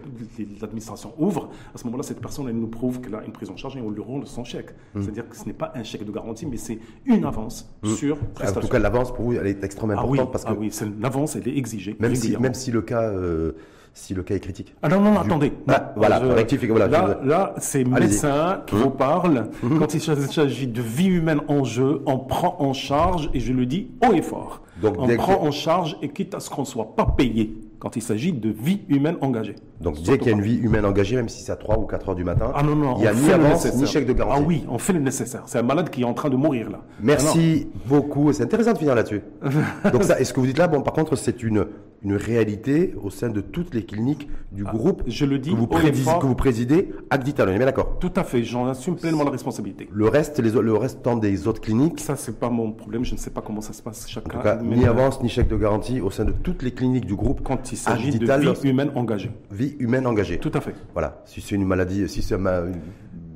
l'administration ouvre, à ce moment-là, cette personne, elle nous prouve qu'elle a une prise en charge et on lui rend son chèque. Mmh. C'est-à-dire que ce n'est pas un chèque de garantie, mais c'est une avance mmh. sur prestation. En tout cas, l'avance, pour vous, elle est extrêmement ah importante. Oui, parce ah oui, c'est une avance, elle est exigée. Même, si, même si le cas... Euh, si le cas est critique. Ah non, non, attendez. Ah, voilà, Voilà, là, là c'est médecin qui mmh. vous parle. Quand il s'agit de vie humaine en jeu, on prend en charge, et je le dis haut et fort. Donc, on prend en charge et quitte à ce qu'on ne soit pas payé quand il s'agit de vie humaine engagée. Donc dès qu'il y a une vie humaine engagée, même si c'est à 3 ou 4 heures du matin, ah non, non, il n'y a ni avance ni chèque de garantie. Ah oui, on fait le nécessaire. C'est un malade qui est en train de mourir là. Merci beaucoup. C'est intéressant de finir là-dessus. (laughs) Donc ça, est-ce que vous dites là, bon par contre c'est une, une réalité au sein de toutes les cliniques du ah, groupe je le dis que, vous présidez, que vous présidez on est bien d'accord? Tout à fait, j'en assume pleinement la responsabilité. Le reste, les, le restant des autres cliniques? Ça, c'est pas mon problème, je ne sais pas comment ça se passe chacun. En tout cas, ni avance ni chèque de garantie au sein de toutes les cliniques du groupe. Quand il s'agit de vie humaine engagée. Vie humaine engagée. Tout à fait. Voilà. Si c'est une maladie, si c'est une...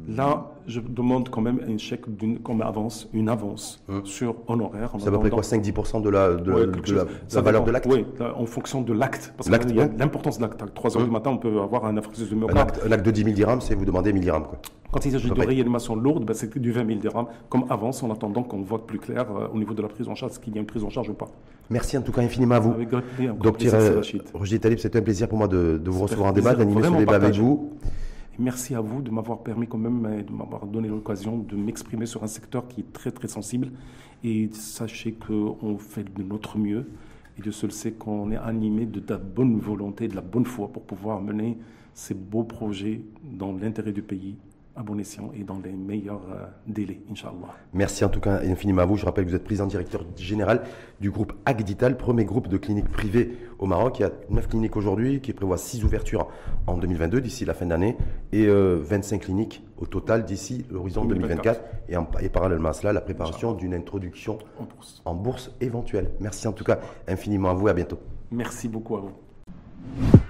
Là, je demande quand même un chèque d'une comme avance, une avance hum. sur honoraire. C'est à peu près quoi 5-10% de la, de, la, valeur de l'acte Oui, en fonction de l'acte. Parce a l'importance de l'acte. À 3 heures hum. du matin, on peut avoir un infarctus de myocarde. Un acte, de 10 000 dirhams, c'est vous demandez 1000 dirhams. Quoi. Quand il s'agit de réanimation lourde, ben, c'est du 20 000 dirhams, comme avance, en attendant qu'on voit plus clair euh, au niveau de la prise en charge, est-ce qu'il y a une prise en charge ou pas. Merci en tout cas infiniment à vous. Avec Docteur euh, Roger Talib, c'était un plaisir pour moi de, de vous recevoir en débat, d'animer ce débat avec vous merci à vous de m'avoir permis quand même, de m'avoir donné l'occasion de m'exprimer sur un secteur qui est très très sensible. Et sachez qu'on fait de notre mieux. Et de ce sait qu'on est animé de la bonne volonté, de la bonne foi pour pouvoir mener ces beaux projets dans l'intérêt du pays à bon escient et dans les meilleurs euh, délais, Inch'Allah. Merci en tout cas infiniment à vous. Je rappelle que vous êtes président directeur général du groupe Agdital, premier groupe de cliniques privées au Maroc. Il y a 9 cliniques aujourd'hui qui prévoient 6 ouvertures en 2022 d'ici la fin d'année et 25 cliniques au total d'ici l'horizon 2024. Et, et, parallèlement à cela, la préparation d'une introduction en bourse. en bourse éventuelle. Merci en tout cas infiniment à vous et à bientôt. Merci beaucoup à vous.